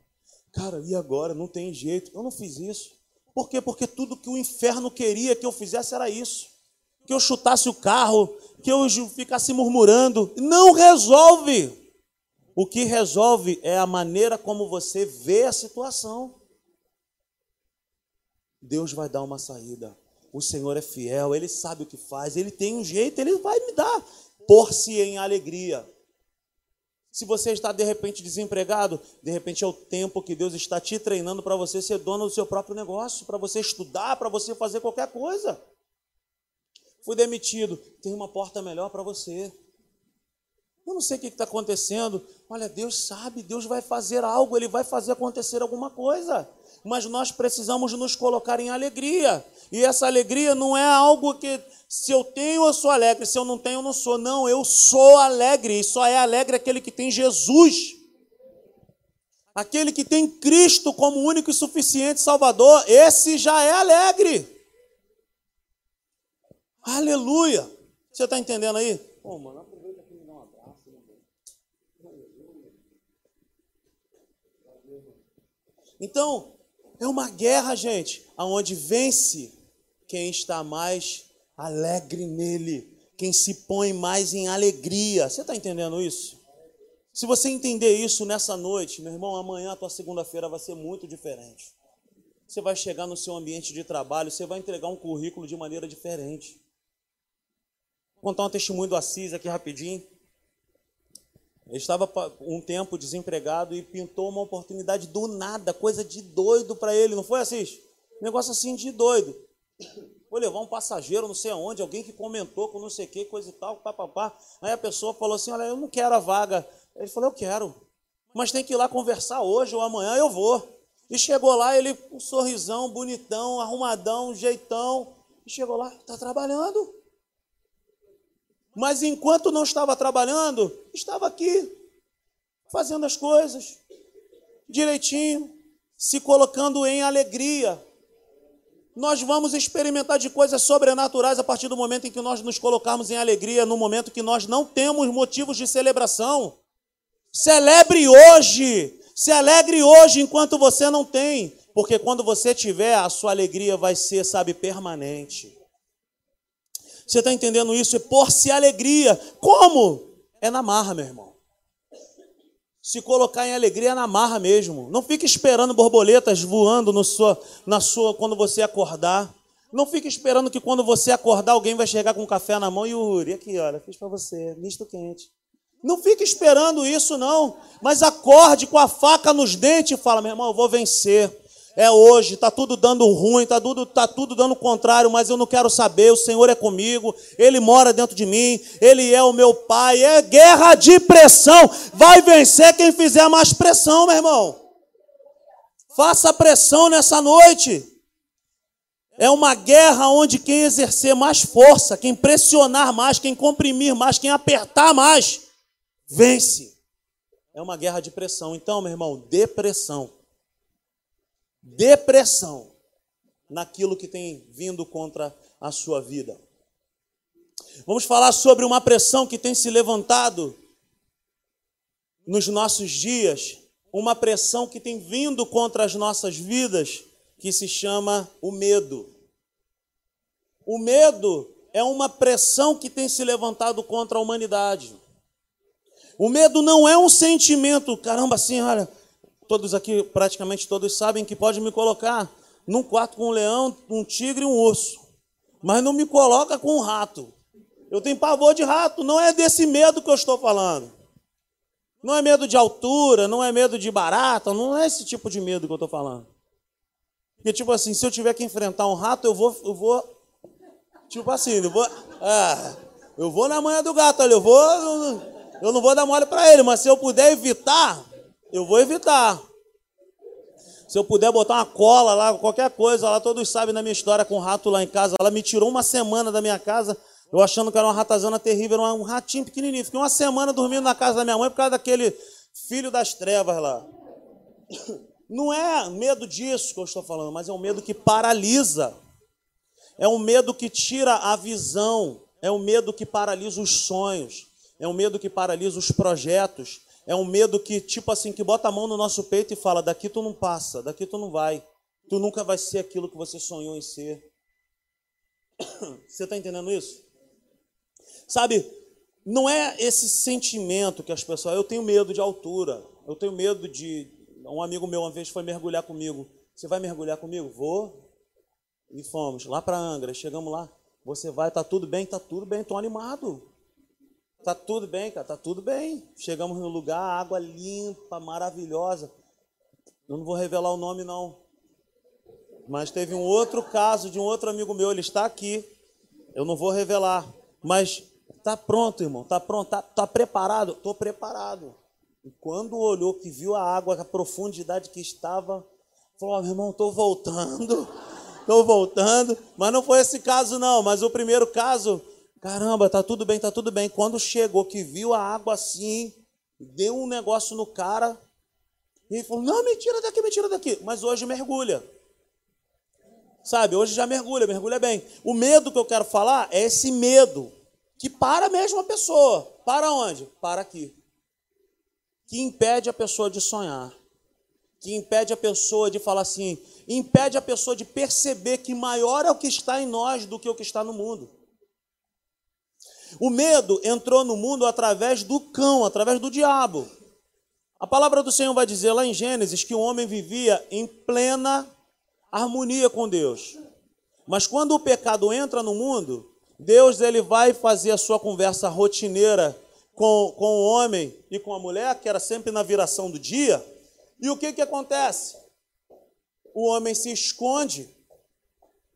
Cara, e agora? Não tem jeito. Eu não fiz isso. Por quê? Porque tudo que o inferno queria que eu fizesse era isso. Que eu chutasse o carro, que eu ficasse murmurando. Não resolve. O que resolve é a maneira como você vê a situação. Deus vai dar uma saída. O Senhor é fiel, Ele sabe o que faz, Ele tem um jeito, Ele vai me dar. Por-se em alegria. Se você está de repente desempregado, de repente é o tempo que Deus está te treinando para você ser dono do seu próprio negócio, para você estudar, para você fazer qualquer coisa. Fui demitido, tem uma porta melhor para você. Eu não sei o que está acontecendo. Olha, Deus sabe, Deus vai fazer algo, Ele vai fazer acontecer alguma coisa. Mas nós precisamos nos colocar em alegria. E essa alegria não é algo que se eu tenho eu sou alegre, se eu não tenho eu não sou. Não, eu sou alegre. E só é alegre aquele que tem Jesus. Aquele que tem Cristo como único e suficiente Salvador, esse já é alegre. Aleluia. Você está entendendo aí? Pô, mano, Então, é uma guerra, gente, aonde vence quem está mais alegre nele, quem se põe mais em alegria. Você está entendendo isso? Se você entender isso nessa noite, meu irmão, amanhã a tua segunda-feira vai ser muito diferente. Você vai chegar no seu ambiente de trabalho, você vai entregar um currículo de maneira diferente. Vou contar um testemunho do Assis aqui rapidinho. Ele estava um tempo desempregado e pintou uma oportunidade do nada, coisa de doido para ele, não foi assim? Negócio assim de doido. Vou levar um passageiro, não sei aonde, alguém que comentou com não sei o que, coisa e tal, papapá. Aí a pessoa falou assim: Olha, eu não quero a vaga. Ele falou: Eu quero, mas tem que ir lá conversar hoje ou amanhã eu vou. E chegou lá, ele um sorrisão, bonitão, arrumadão, jeitão. E chegou lá, está trabalhando. Mas enquanto não estava trabalhando, estava aqui, fazendo as coisas direitinho, se colocando em alegria. Nós vamos experimentar de coisas sobrenaturais a partir do momento em que nós nos colocarmos em alegria, no momento que nós não temos motivos de celebração. Celebre hoje, se alegre hoje enquanto você não tem, porque quando você tiver, a sua alegria vai ser, sabe, permanente. Você está entendendo isso? É por-se alegria. Como? É na marra, meu irmão. Se colocar em alegria é na marra mesmo. Não fique esperando borboletas voando no sua, na sua quando você acordar. Não fique esperando que quando você acordar alguém vai chegar com um café na mão e Uri, aqui, olha, fiz para você, misto quente. Não fique esperando isso não, mas acorde com a faca nos dentes e fala, meu irmão, eu vou vencer é hoje, está tudo dando ruim, está tudo, tá tudo dando contrário, mas eu não quero saber, o Senhor é comigo, Ele mora dentro de mim, Ele é o meu Pai, é guerra de pressão, vai vencer quem fizer mais pressão, meu irmão. Faça pressão nessa noite. É uma guerra onde quem exercer mais força, quem pressionar mais, quem comprimir mais, quem apertar mais, vence. É uma guerra de pressão. Então, meu irmão, depressão depressão naquilo que tem vindo contra a sua vida. Vamos falar sobre uma pressão que tem se levantado nos nossos dias, uma pressão que tem vindo contra as nossas vidas, que se chama o medo. O medo é uma pressão que tem se levantado contra a humanidade. O medo não é um sentimento, caramba, assim, olha, todos aqui, praticamente todos sabem que pode me colocar num quarto com um leão, um tigre e um urso. Mas não me coloca com um rato. Eu tenho pavor de rato, não é desse medo que eu estou falando. Não é medo de altura, não é medo de barata, não é esse tipo de medo que eu estou falando. Porque, tipo assim, se eu tiver que enfrentar um rato, eu vou. Eu vou tipo assim, eu vou. Ah, eu vou na manhã do gato ali, eu vou. Eu não vou dar mole para ele, mas se eu puder evitar, eu vou evitar. Se eu puder botar uma cola lá, qualquer coisa lá, todos sabem da minha história com o rato lá em casa. Ela me tirou uma semana da minha casa, eu achando que era uma ratazana terrível, era um ratinho pequenininho. Fiquei uma semana dormindo na casa da minha mãe por causa daquele filho das trevas lá. Não é medo disso que eu estou falando, mas é um medo que paralisa. É um medo que tira a visão. É um medo que paralisa os sonhos. É um medo que paralisa os projetos é um medo que, tipo assim, que bota a mão no nosso peito e fala: daqui tu não passa, daqui tu não vai. Tu nunca vai ser aquilo que você sonhou em ser. Você está entendendo isso? Sabe, não é esse sentimento que as pessoas. Eu tenho medo de altura. Eu tenho medo de. Um amigo meu uma vez foi mergulhar comigo. Você vai mergulhar comigo? Vou. E fomos lá para Angra. Chegamos lá. Você vai, tá tudo bem? Tá tudo bem, tô animado. Tá tudo bem, cara, tá tudo bem. Chegamos no lugar, água limpa, maravilhosa. Eu não vou revelar o nome, não. Mas teve um outro caso de um outro amigo meu, ele está aqui. Eu não vou revelar. Mas tá pronto, irmão, tá pronto, tá, tá preparado? Tô preparado. E quando olhou, que viu a água, a profundidade que estava, falou: oh, meu irmão, tô voltando, tô voltando. Mas não foi esse caso, não. Mas o primeiro caso, caramba, tá tudo bem, tá tudo bem. Quando chegou, que viu a água assim, deu um negócio no cara, e ele falou: não, mentira daqui, mentira daqui. Mas hoje mergulha. Sabe, hoje já mergulha, mergulha bem. O medo que eu quero falar é esse medo que para mesmo a pessoa. Para onde? Para aqui. Que impede a pessoa de sonhar. Que impede a pessoa de falar assim, impede a pessoa de perceber que maior é o que está em nós do que o que está no mundo. O medo entrou no mundo através do cão, através do diabo. A palavra do Senhor vai dizer lá em Gênesis que o homem vivia em plena harmonia com Deus. Mas quando o pecado entra no mundo, Deus ele vai fazer a sua conversa rotineira com, com o homem e com a mulher, que era sempre na viração do dia. E o que, que acontece? O homem se esconde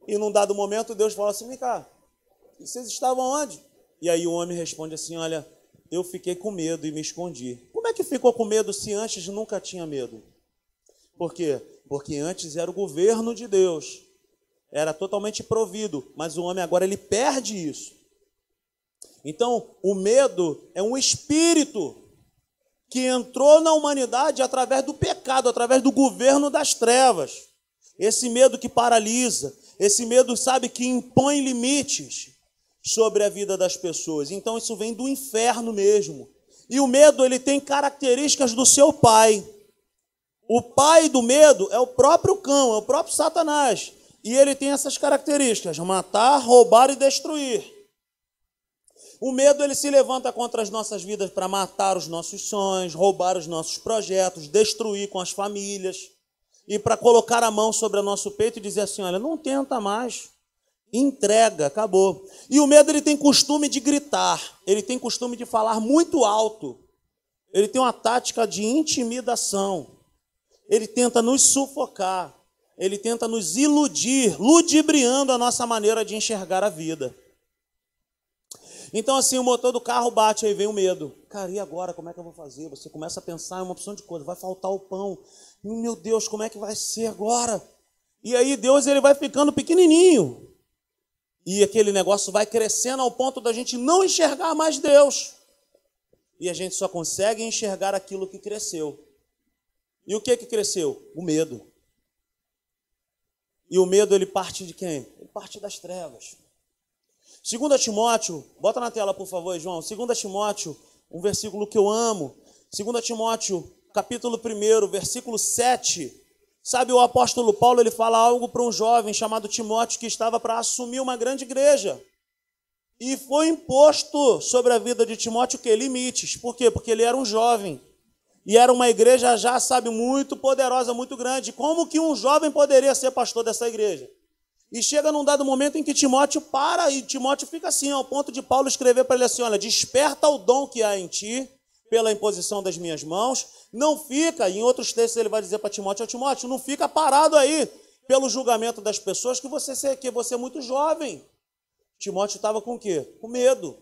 e num dado momento Deus fala assim: vem cá, vocês estavam onde? E aí o homem responde assim: olha, eu fiquei com medo e me escondi. Como é que ficou com medo se antes nunca tinha medo? Por quê? Porque antes era o governo de Deus, era totalmente provido, mas o homem agora ele perde isso. Então, o medo é um espírito que entrou na humanidade através do pecado, através do governo das trevas. Esse medo que paralisa, esse medo, sabe, que impõe limites sobre a vida das pessoas. Então, isso vem do inferno mesmo. E o medo, ele tem características do seu pai. O pai do medo é o próprio cão, é o próprio Satanás. E ele tem essas características: matar, roubar e destruir. O medo ele se levanta contra as nossas vidas para matar os nossos sonhos, roubar os nossos projetos, destruir com as famílias e para colocar a mão sobre o nosso peito e dizer assim: olha, não tenta mais, entrega, acabou. E o medo ele tem costume de gritar, ele tem costume de falar muito alto, ele tem uma tática de intimidação ele tenta nos sufocar, ele tenta nos iludir, ludibriando a nossa maneira de enxergar a vida. Então, assim, o motor do carro bate, aí vem o medo. Cara, e agora? Como é que eu vou fazer? Você começa a pensar em uma opção de coisa, vai faltar o pão. Meu Deus, como é que vai ser agora? E aí Deus ele vai ficando pequenininho. E aquele negócio vai crescendo ao ponto da gente não enxergar mais Deus. E a gente só consegue enxergar aquilo que cresceu. E o que que cresceu? O medo. E o medo ele parte de quem? Ele parte das trevas. 2 Timóteo, bota na tela por favor, João. 2 Timóteo, um versículo que eu amo. 2 Timóteo, capítulo 1, versículo 7. Sabe, o apóstolo Paulo ele fala algo para um jovem chamado Timóteo que estava para assumir uma grande igreja. E foi imposto sobre a vida de Timóteo que limites. Por quê? Porque ele era um jovem. E era uma igreja já, sabe, muito poderosa, muito grande. Como que um jovem poderia ser pastor dessa igreja? E chega num dado momento em que Timóteo para e Timóteo fica assim, ao ponto de Paulo escrever para ele assim: olha, desperta o dom que há em ti pela imposição das minhas mãos. Não fica, em outros textos ele vai dizer para Timóteo: Timóteo, não fica parado aí pelo julgamento das pessoas que você, que você é muito jovem. Timóteo estava com o quê? Com medo.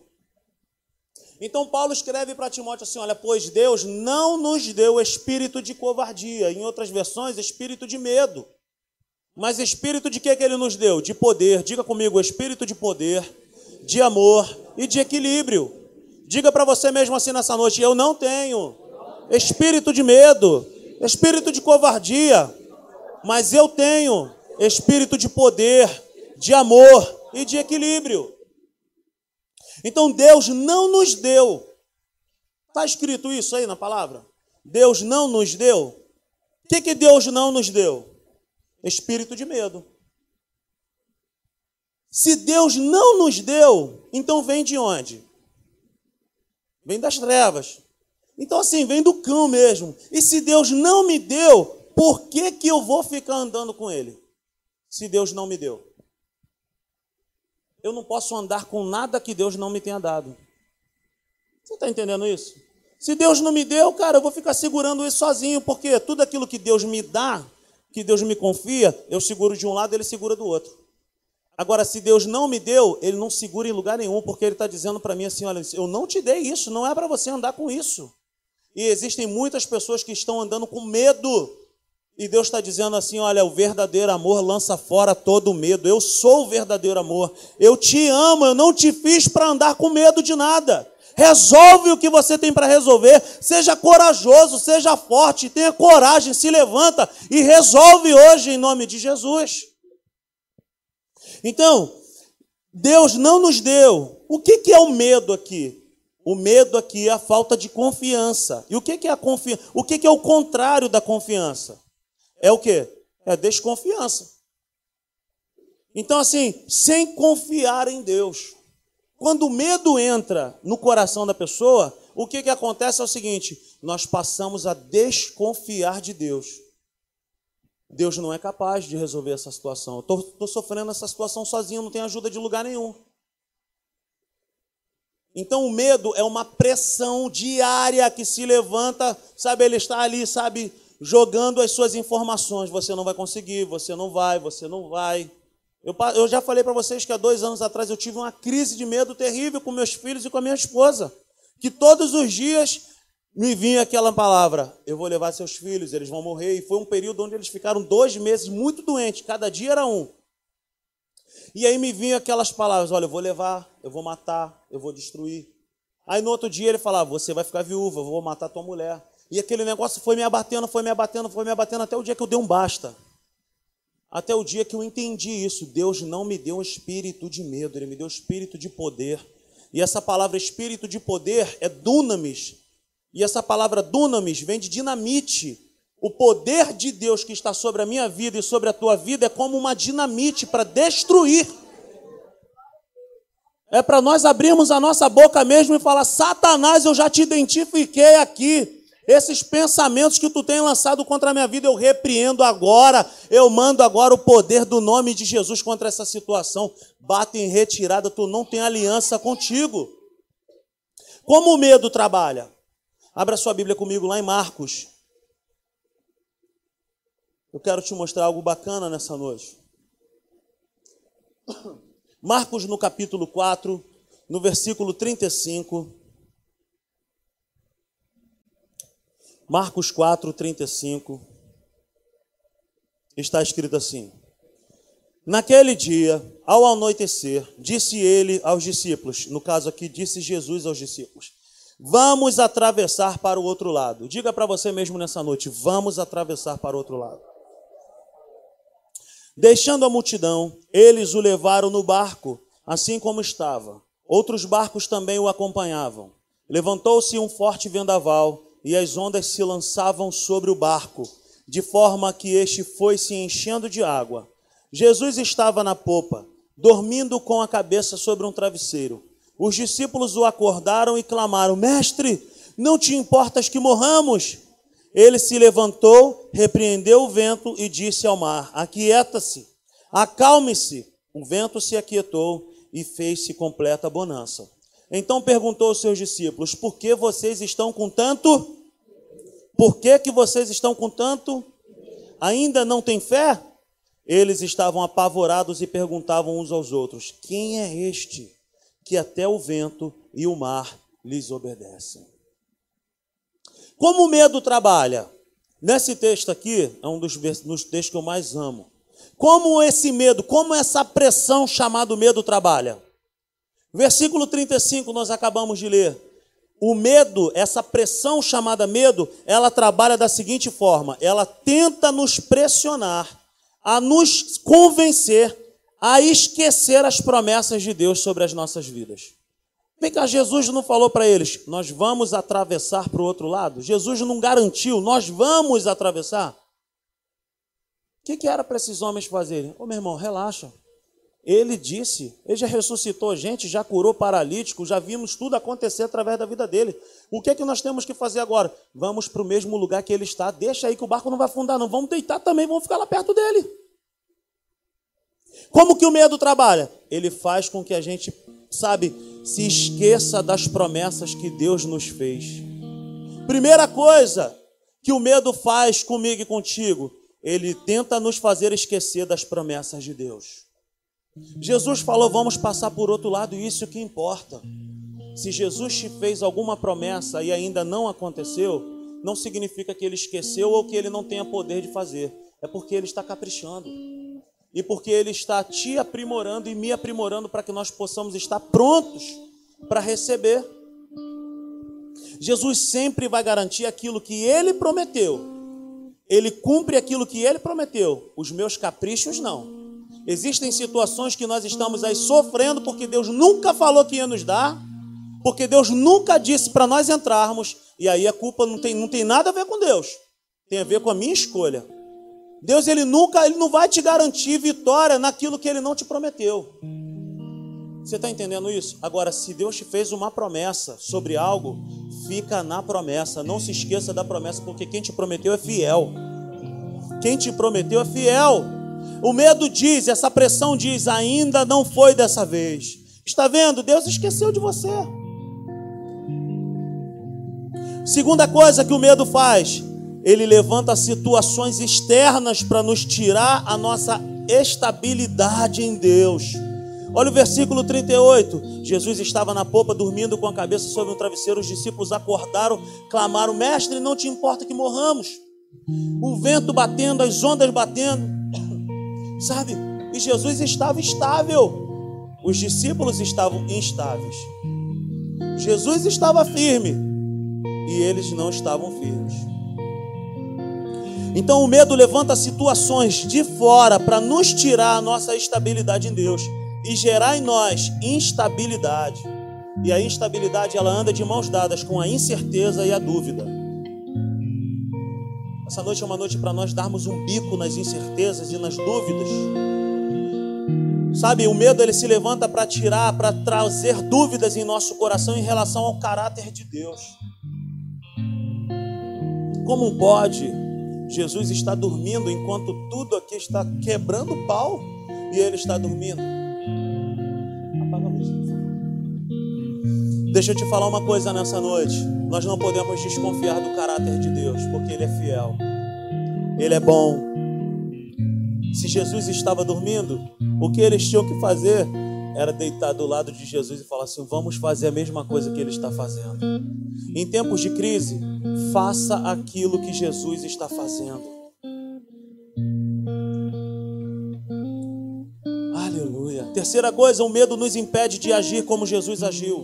Então Paulo escreve para Timóteo assim: olha, pois Deus não nos deu espírito de covardia, em outras versões, espírito de medo. Mas espírito de que, que ele nos deu? De poder. Diga comigo, espírito de poder, de amor e de equilíbrio. Diga para você mesmo assim nessa noite: eu não tenho espírito de medo, espírito de covardia, mas eu tenho espírito de poder, de amor e de equilíbrio. Então Deus não nos deu Está escrito isso aí na palavra? Deus não nos deu? O que, que Deus não nos deu? Espírito de medo. Se Deus não nos deu, então vem de onde? Vem das trevas. Então, assim, vem do cão mesmo. E se Deus não me deu, por que, que eu vou ficar andando com ele? Se Deus não me deu. Eu não posso andar com nada que Deus não me tenha dado. Você está entendendo isso? Se Deus não me deu, cara, eu vou ficar segurando isso sozinho, porque tudo aquilo que Deus me dá, que Deus me confia, eu seguro de um lado, ele segura do outro. Agora, se Deus não me deu, ele não segura em lugar nenhum, porque ele está dizendo para mim assim: olha, eu não te dei isso, não é para você andar com isso. E existem muitas pessoas que estão andando com medo. E Deus está dizendo assim: olha, o verdadeiro amor lança fora todo medo. Eu sou o verdadeiro amor. Eu te amo, eu não te fiz para andar com medo de nada. Resolve o que você tem para resolver. Seja corajoso, seja forte, tenha coragem, se levanta e resolve hoje em nome de Jesus. Então, Deus não nos deu. O que, que é o medo aqui? O medo aqui é a falta de confiança. E o que, que é a confiança? O que, que é o contrário da confiança? É o que? É a desconfiança. Então, assim, sem confiar em Deus. Quando o medo entra no coração da pessoa, o que, que acontece é o seguinte: nós passamos a desconfiar de Deus. Deus não é capaz de resolver essa situação. Estou sofrendo essa situação sozinho, não tenho ajuda de lugar nenhum. Então o medo é uma pressão diária que se levanta, sabe? Ele está ali, sabe, jogando as suas informações. Você não vai conseguir, você não vai, você não vai. Eu, eu já falei para vocês que há dois anos atrás eu tive uma crise de medo terrível com meus filhos e com a minha esposa. Que todos os dias me vinha aquela palavra: eu vou levar seus filhos, eles vão morrer. E foi um período onde eles ficaram dois meses muito doentes, cada dia era um. E aí me vinha aquelas palavras: olha, eu vou levar, eu vou matar, eu vou destruir. Aí no outro dia ele falava: você vai ficar viúva, eu vou matar tua mulher. E aquele negócio foi me abatendo, foi me abatendo, foi me abatendo até o dia que eu dei um basta. Até o dia que eu entendi isso, Deus não me deu um espírito de medo, Ele me deu um espírito de poder. E essa palavra espírito de poder é dunamis. E essa palavra dunamis vem de dinamite. O poder de Deus que está sobre a minha vida e sobre a tua vida é como uma dinamite para destruir. É para nós abrirmos a nossa boca mesmo e falar: Satanás, eu já te identifiquei aqui. Esses pensamentos que tu tem lançado contra a minha vida, eu repreendo agora. Eu mando agora o poder do nome de Jesus contra essa situação. Bate em retirada, tu não tem aliança contigo. Como o medo trabalha? Abra sua Bíblia comigo lá em Marcos. Eu quero te mostrar algo bacana nessa noite. Marcos no capítulo 4, no versículo 35. Marcos 4, 35, está escrito assim: Naquele dia, ao anoitecer, disse ele aos discípulos, no caso aqui, disse Jesus aos discípulos: Vamos atravessar para o outro lado. Diga para você mesmo nessa noite: Vamos atravessar para o outro lado. Deixando a multidão, eles o levaram no barco, assim como estava. Outros barcos também o acompanhavam. Levantou-se um forte vendaval e as ondas se lançavam sobre o barco, de forma que este foi se enchendo de água. Jesus estava na popa, dormindo com a cabeça sobre um travesseiro. Os discípulos o acordaram e clamaram: Mestre, não te importas que morramos? Ele se levantou, repreendeu o vento e disse ao mar: Aquieta-se, acalme-se. O vento se aquietou e fez-se completa bonança. Então perguntou aos seus discípulos: Por que vocês estão com tanto? Por que, que vocês estão com tanto? Ainda não têm fé? Eles estavam apavorados e perguntavam uns aos outros: Quem é este que até o vento e o mar lhes obedecem? Como o medo trabalha? Nesse texto aqui, é um dos, textos que eu mais amo. Como esse medo, como essa pressão chamada medo trabalha? Versículo 35, nós acabamos de ler. O medo, essa pressão chamada medo, ela trabalha da seguinte forma: ela tenta nos pressionar, a nos convencer a esquecer as promessas de Deus sobre as nossas vidas. Vem cá, Jesus não falou para eles, nós vamos atravessar para o outro lado? Jesus não garantiu, nós vamos atravessar? O que, que era para esses homens fazerem? Ô meu irmão, relaxa. Ele disse, ele já ressuscitou gente, já curou paralítico, já vimos tudo acontecer através da vida dele. O que é que nós temos que fazer agora? Vamos para o mesmo lugar que ele está. Deixa aí que o barco não vai afundar, não. Vamos deitar também, vamos ficar lá perto dele. Como que o medo trabalha? Ele faz com que a gente, sabe, se esqueça das promessas que Deus nos fez. Primeira coisa que o medo faz comigo e contigo, ele tenta nos fazer esquecer das promessas de Deus. Jesus falou: vamos passar por outro lado, e isso que importa. Se Jesus te fez alguma promessa e ainda não aconteceu, não significa que ele esqueceu ou que ele não tenha poder de fazer. É porque ele está caprichando. E porque ele está te aprimorando e me aprimorando para que nós possamos estar prontos para receber. Jesus sempre vai garantir aquilo que ele prometeu. Ele cumpre aquilo que ele prometeu. Os meus caprichos não. Existem situações que nós estamos aí sofrendo porque Deus nunca falou que ia nos dar, porque Deus nunca disse para nós entrarmos, e aí a culpa não tem, não tem nada a ver com Deus, tem a ver com a minha escolha. Deus ele nunca, ele não vai te garantir vitória naquilo que ele não te prometeu. Você está entendendo isso? Agora, se Deus te fez uma promessa sobre algo, fica na promessa. Não se esqueça da promessa, porque quem te prometeu é fiel. Quem te prometeu é fiel. O medo diz, essa pressão diz, ainda não foi dessa vez. Está vendo? Deus esqueceu de você. Segunda coisa que o medo faz, ele levanta situações externas para nos tirar a nossa estabilidade em Deus. Olha o versículo 38. Jesus estava na popa dormindo com a cabeça sobre um travesseiro. Os discípulos acordaram, clamaram: Mestre, não te importa que morramos. O vento batendo, as ondas batendo. Sabe? E Jesus estava estável. Os discípulos estavam instáveis. Jesus estava firme e eles não estavam firmes. Então o medo levanta situações de fora para nos tirar a nossa estabilidade em Deus e gerar em nós instabilidade. E a instabilidade ela anda de mãos dadas com a incerteza e a dúvida. Essa noite é uma noite para nós darmos um bico nas incertezas e nas dúvidas. Sabe, o medo ele se levanta para tirar, para trazer dúvidas em nosso coração em relação ao caráter de Deus. Como pode Jesus estar dormindo enquanto tudo aqui está quebrando pau e ele está dormindo? Apaga a luz. Deixa eu te falar uma coisa nessa noite. Nós não podemos desconfiar do caráter de Deus, porque Ele é fiel, Ele é bom. Se Jesus estava dormindo, o que eles tinham que fazer era deitar do lado de Jesus e falar assim: vamos fazer a mesma coisa que Ele está fazendo. Em tempos de crise, faça aquilo que Jesus está fazendo. Aleluia. Terceira coisa, o medo nos impede de agir como Jesus agiu.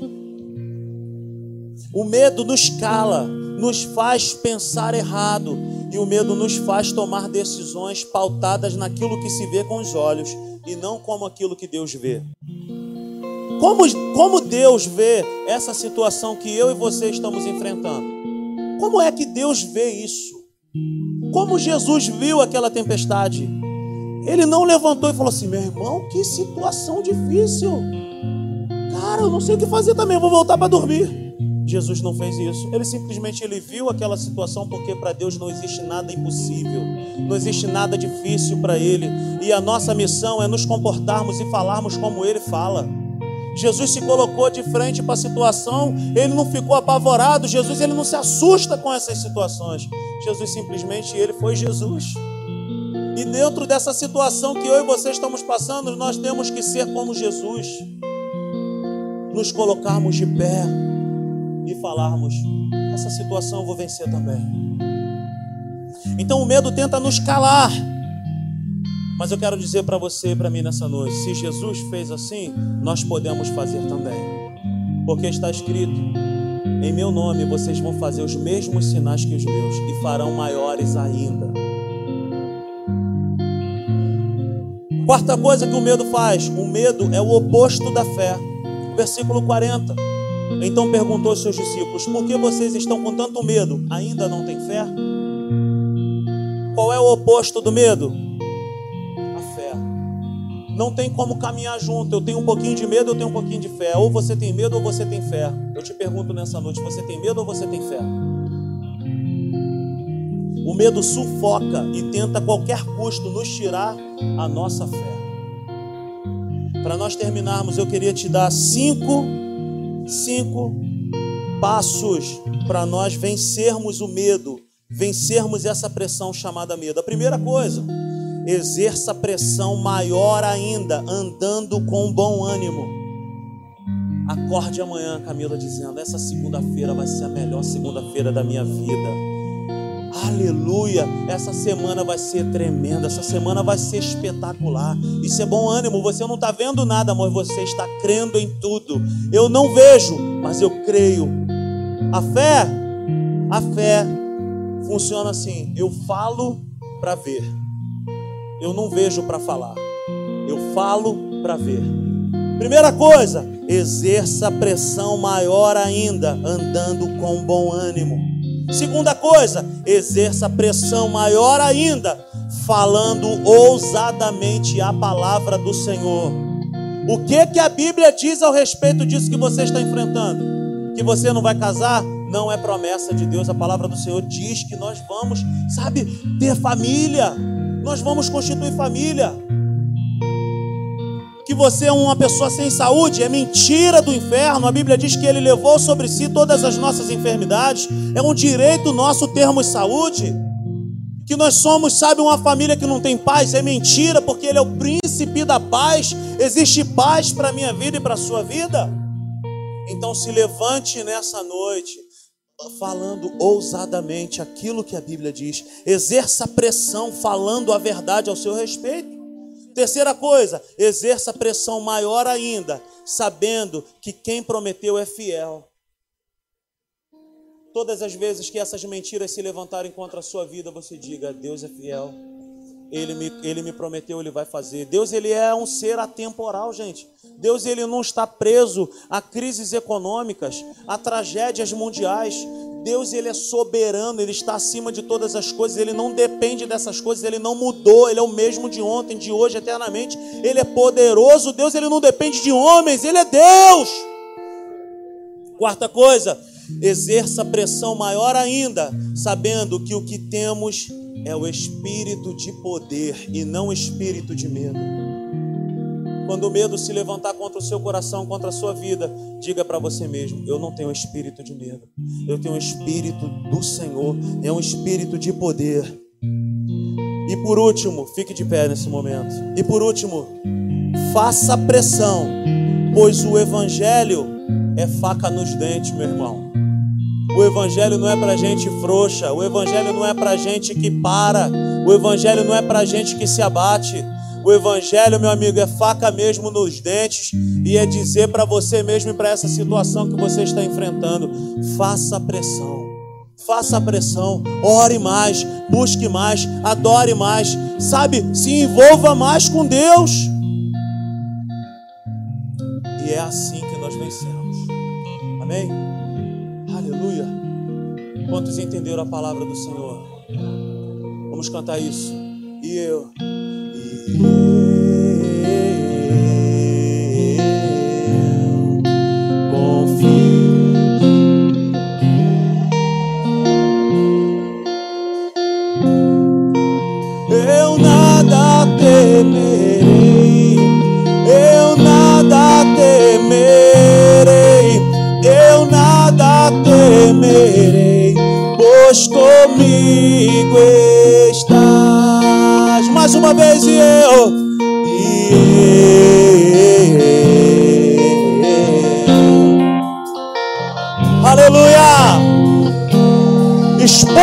O medo nos cala, nos faz pensar errado, e o medo nos faz tomar decisões pautadas naquilo que se vê com os olhos e não como aquilo que Deus vê. Como, como Deus vê essa situação que eu e você estamos enfrentando? Como é que Deus vê isso? Como Jesus viu aquela tempestade? Ele não levantou e falou assim: meu irmão, que situação difícil. Cara, eu não sei o que fazer também, vou voltar para dormir. Jesus não fez isso. Ele simplesmente ele viu aquela situação porque para Deus não existe nada impossível, não existe nada difícil para ele. E a nossa missão é nos comportarmos e falarmos como ele fala. Jesus se colocou de frente para a situação, ele não ficou apavorado, Jesus ele não se assusta com essas situações. Jesus simplesmente ele foi Jesus. E dentro dessa situação que eu e você estamos passando, nós temos que ser como Jesus. Nos colocarmos de pé, e falarmos: essa situação eu vou vencer também. Então o medo tenta nos calar. Mas eu quero dizer para você e para mim nessa noite: se Jesus fez assim, nós podemos fazer também. Porque está escrito: em meu nome vocês vão fazer os mesmos sinais que os meus e farão maiores ainda. Quarta coisa que o medo faz: o medo é o oposto da fé. Versículo 40. Então perguntou aos seus discípulos: Por que vocês estão com tanto medo? Ainda não têm fé? Qual é o oposto do medo? Não tem como caminhar junto. Eu tenho um pouquinho de medo, eu tenho um pouquinho de fé. Ou você tem medo ou você tem fé. Eu te pergunto nessa noite: você tem medo ou você tem fé? O medo sufoca e tenta a qualquer custo nos tirar a nossa fé. Para nós terminarmos, eu queria te dar cinco, cinco passos para nós vencermos o medo vencermos essa pressão chamada medo? A primeira coisa, exerça pressão maior ainda, andando com bom ânimo. Acorde amanhã, Camila, dizendo: essa segunda-feira vai ser a melhor segunda-feira da minha vida. Aleluia! Essa semana vai ser tremenda, essa semana vai ser espetacular. Isso é bom ânimo. Você não está vendo nada, mas você está crendo em tudo. Eu não vejo, mas eu creio. A fé, a fé funciona assim: eu falo para ver, eu não vejo para falar, eu falo para ver. Primeira coisa, exerça pressão maior ainda, andando com bom ânimo. Segunda coisa, exerça pressão maior ainda, falando ousadamente a palavra do Senhor. O que que a Bíblia diz ao respeito disso que você está enfrentando? Que você não vai casar? não é promessa de Deus. A palavra do Senhor diz que nós vamos, sabe, ter família. Nós vamos constituir família. Que você é uma pessoa sem saúde é mentira do inferno. A Bíblia diz que ele levou sobre si todas as nossas enfermidades. É um direito nosso termos saúde. Que nós somos, sabe, uma família que não tem paz, é mentira, porque ele é o príncipe da paz. Existe paz para a minha vida e para a sua vida. Então se levante nessa noite falando ousadamente aquilo que a Bíblia diz. Exerça pressão falando a verdade ao seu respeito. Terceira coisa, exerça pressão maior ainda, sabendo que quem prometeu é fiel. Todas as vezes que essas mentiras se levantarem contra a sua vida, você diga: Deus é fiel. Ele me, ele me prometeu, ele vai fazer. Deus ele é um ser atemporal, gente. Deus ele não está preso a crises econômicas, a tragédias mundiais. Deus ele é soberano, ele está acima de todas as coisas, ele não depende dessas coisas, ele não mudou, ele é o mesmo de ontem, de hoje, eternamente. Ele é poderoso, Deus ele não depende de homens, ele é Deus. Quarta coisa, exerça pressão maior ainda, sabendo que o que temos é o espírito de poder e não o espírito de medo. Quando o medo se levantar contra o seu coração, contra a sua vida, diga para você mesmo: Eu não tenho espírito de medo, eu tenho o espírito do Senhor, é um espírito de poder. E por último, fique de pé nesse momento. E por último, faça pressão, pois o Evangelho é faca nos dentes, meu irmão. O Evangelho não é para gente frouxa, o Evangelho não é para gente que para, o Evangelho não é para gente que se abate. O Evangelho, meu amigo, é faca mesmo nos dentes e é dizer para você mesmo e para essa situação que você está enfrentando: faça pressão. Faça pressão, ore mais, busque mais, adore mais, sabe? Se envolva mais com Deus. E é assim que nós vencemos. Amém? Quantos entenderam a palavra do Senhor? Vamos cantar isso. E eu. E eu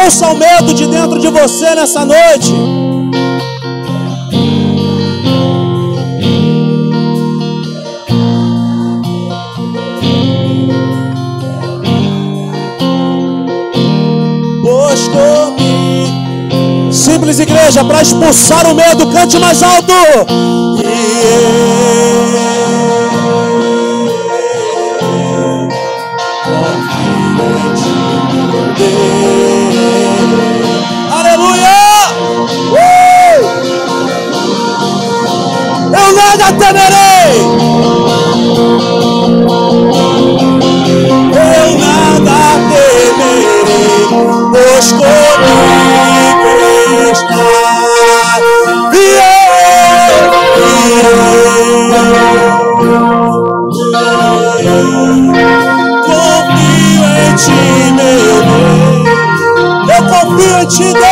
Expulsa o medo de dentro de você nessa noite. Simples igreja, para expulsar o medo, cante mais alto. Nada temerei. Eu nada temerei, pois comigo está. E eu confio em ti, meu Deus. Eu confio em ti, Deus.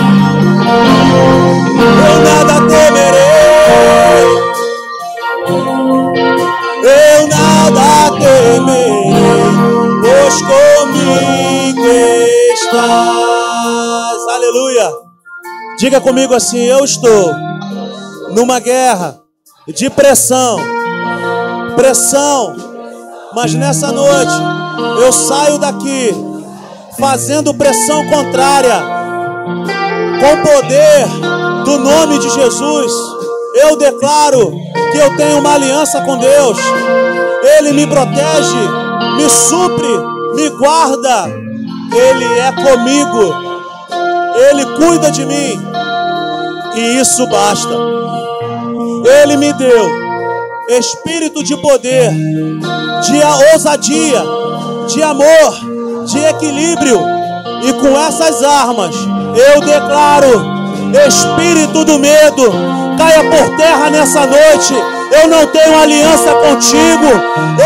Diga comigo assim: eu estou numa guerra de pressão, pressão, mas nessa noite eu saio daqui fazendo pressão contrária, com o poder do nome de Jesus. Eu declaro que eu tenho uma aliança com Deus, Ele me protege, me supre, me guarda, Ele é comigo. Ele cuida de mim e isso basta. Ele me deu espírito de poder, de ousadia, de amor, de equilíbrio, e com essas armas eu declaro: espírito do medo, caia por terra nessa noite. Eu não tenho aliança contigo,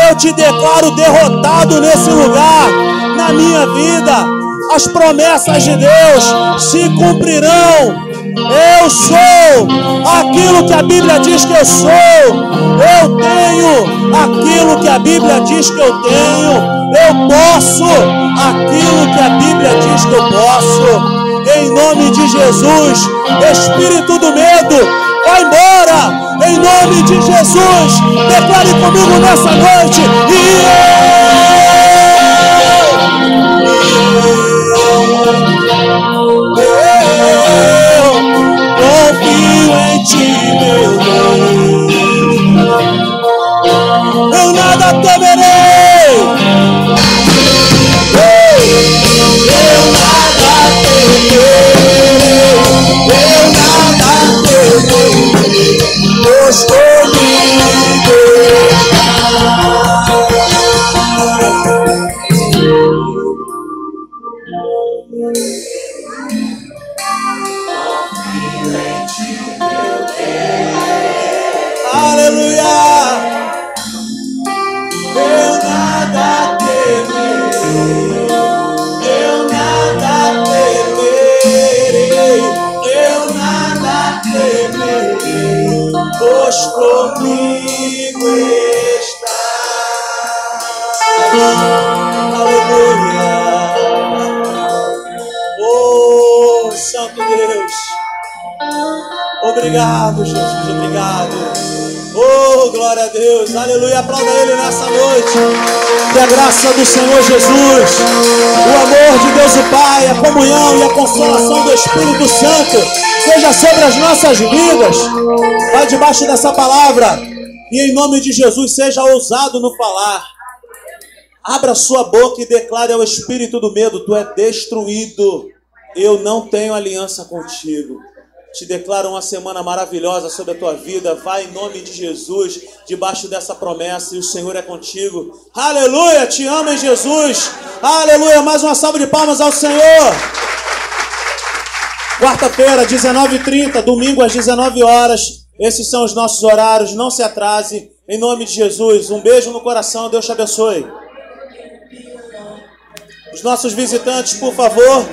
eu te declaro derrotado nesse lugar, na minha vida. As promessas de Deus se cumprirão eu sou aquilo que a Bíblia diz que eu sou. Eu tenho aquilo que a Bíblia diz que eu tenho. Eu posso aquilo que a Bíblia diz que eu posso. Em nome de Jesus, Espírito do medo, vai embora. Em nome de Jesus, declare comigo nessa noite. E Espírito Santo seja sobre as nossas vidas. Vai debaixo dessa palavra e em nome de Jesus seja ousado no falar. Abra sua boca e declare ao espírito do medo: Tu é destruído. Eu não tenho aliança contigo. Te declaro uma semana maravilhosa sobre a tua vida. Vai em nome de Jesus, debaixo dessa promessa, e o Senhor é contigo. Aleluia! Te amo em Jesus. Aleluia! Mais uma salva de palmas ao Senhor. Quarta-feira, 19h30, domingo às 19 horas. Esses são os nossos horários, não se atrase. Em nome de Jesus, um beijo no coração, Deus te abençoe. Os nossos visitantes, por favor,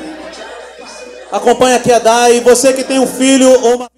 acompanhe aqui a Dai. Você que tem um filho ou uma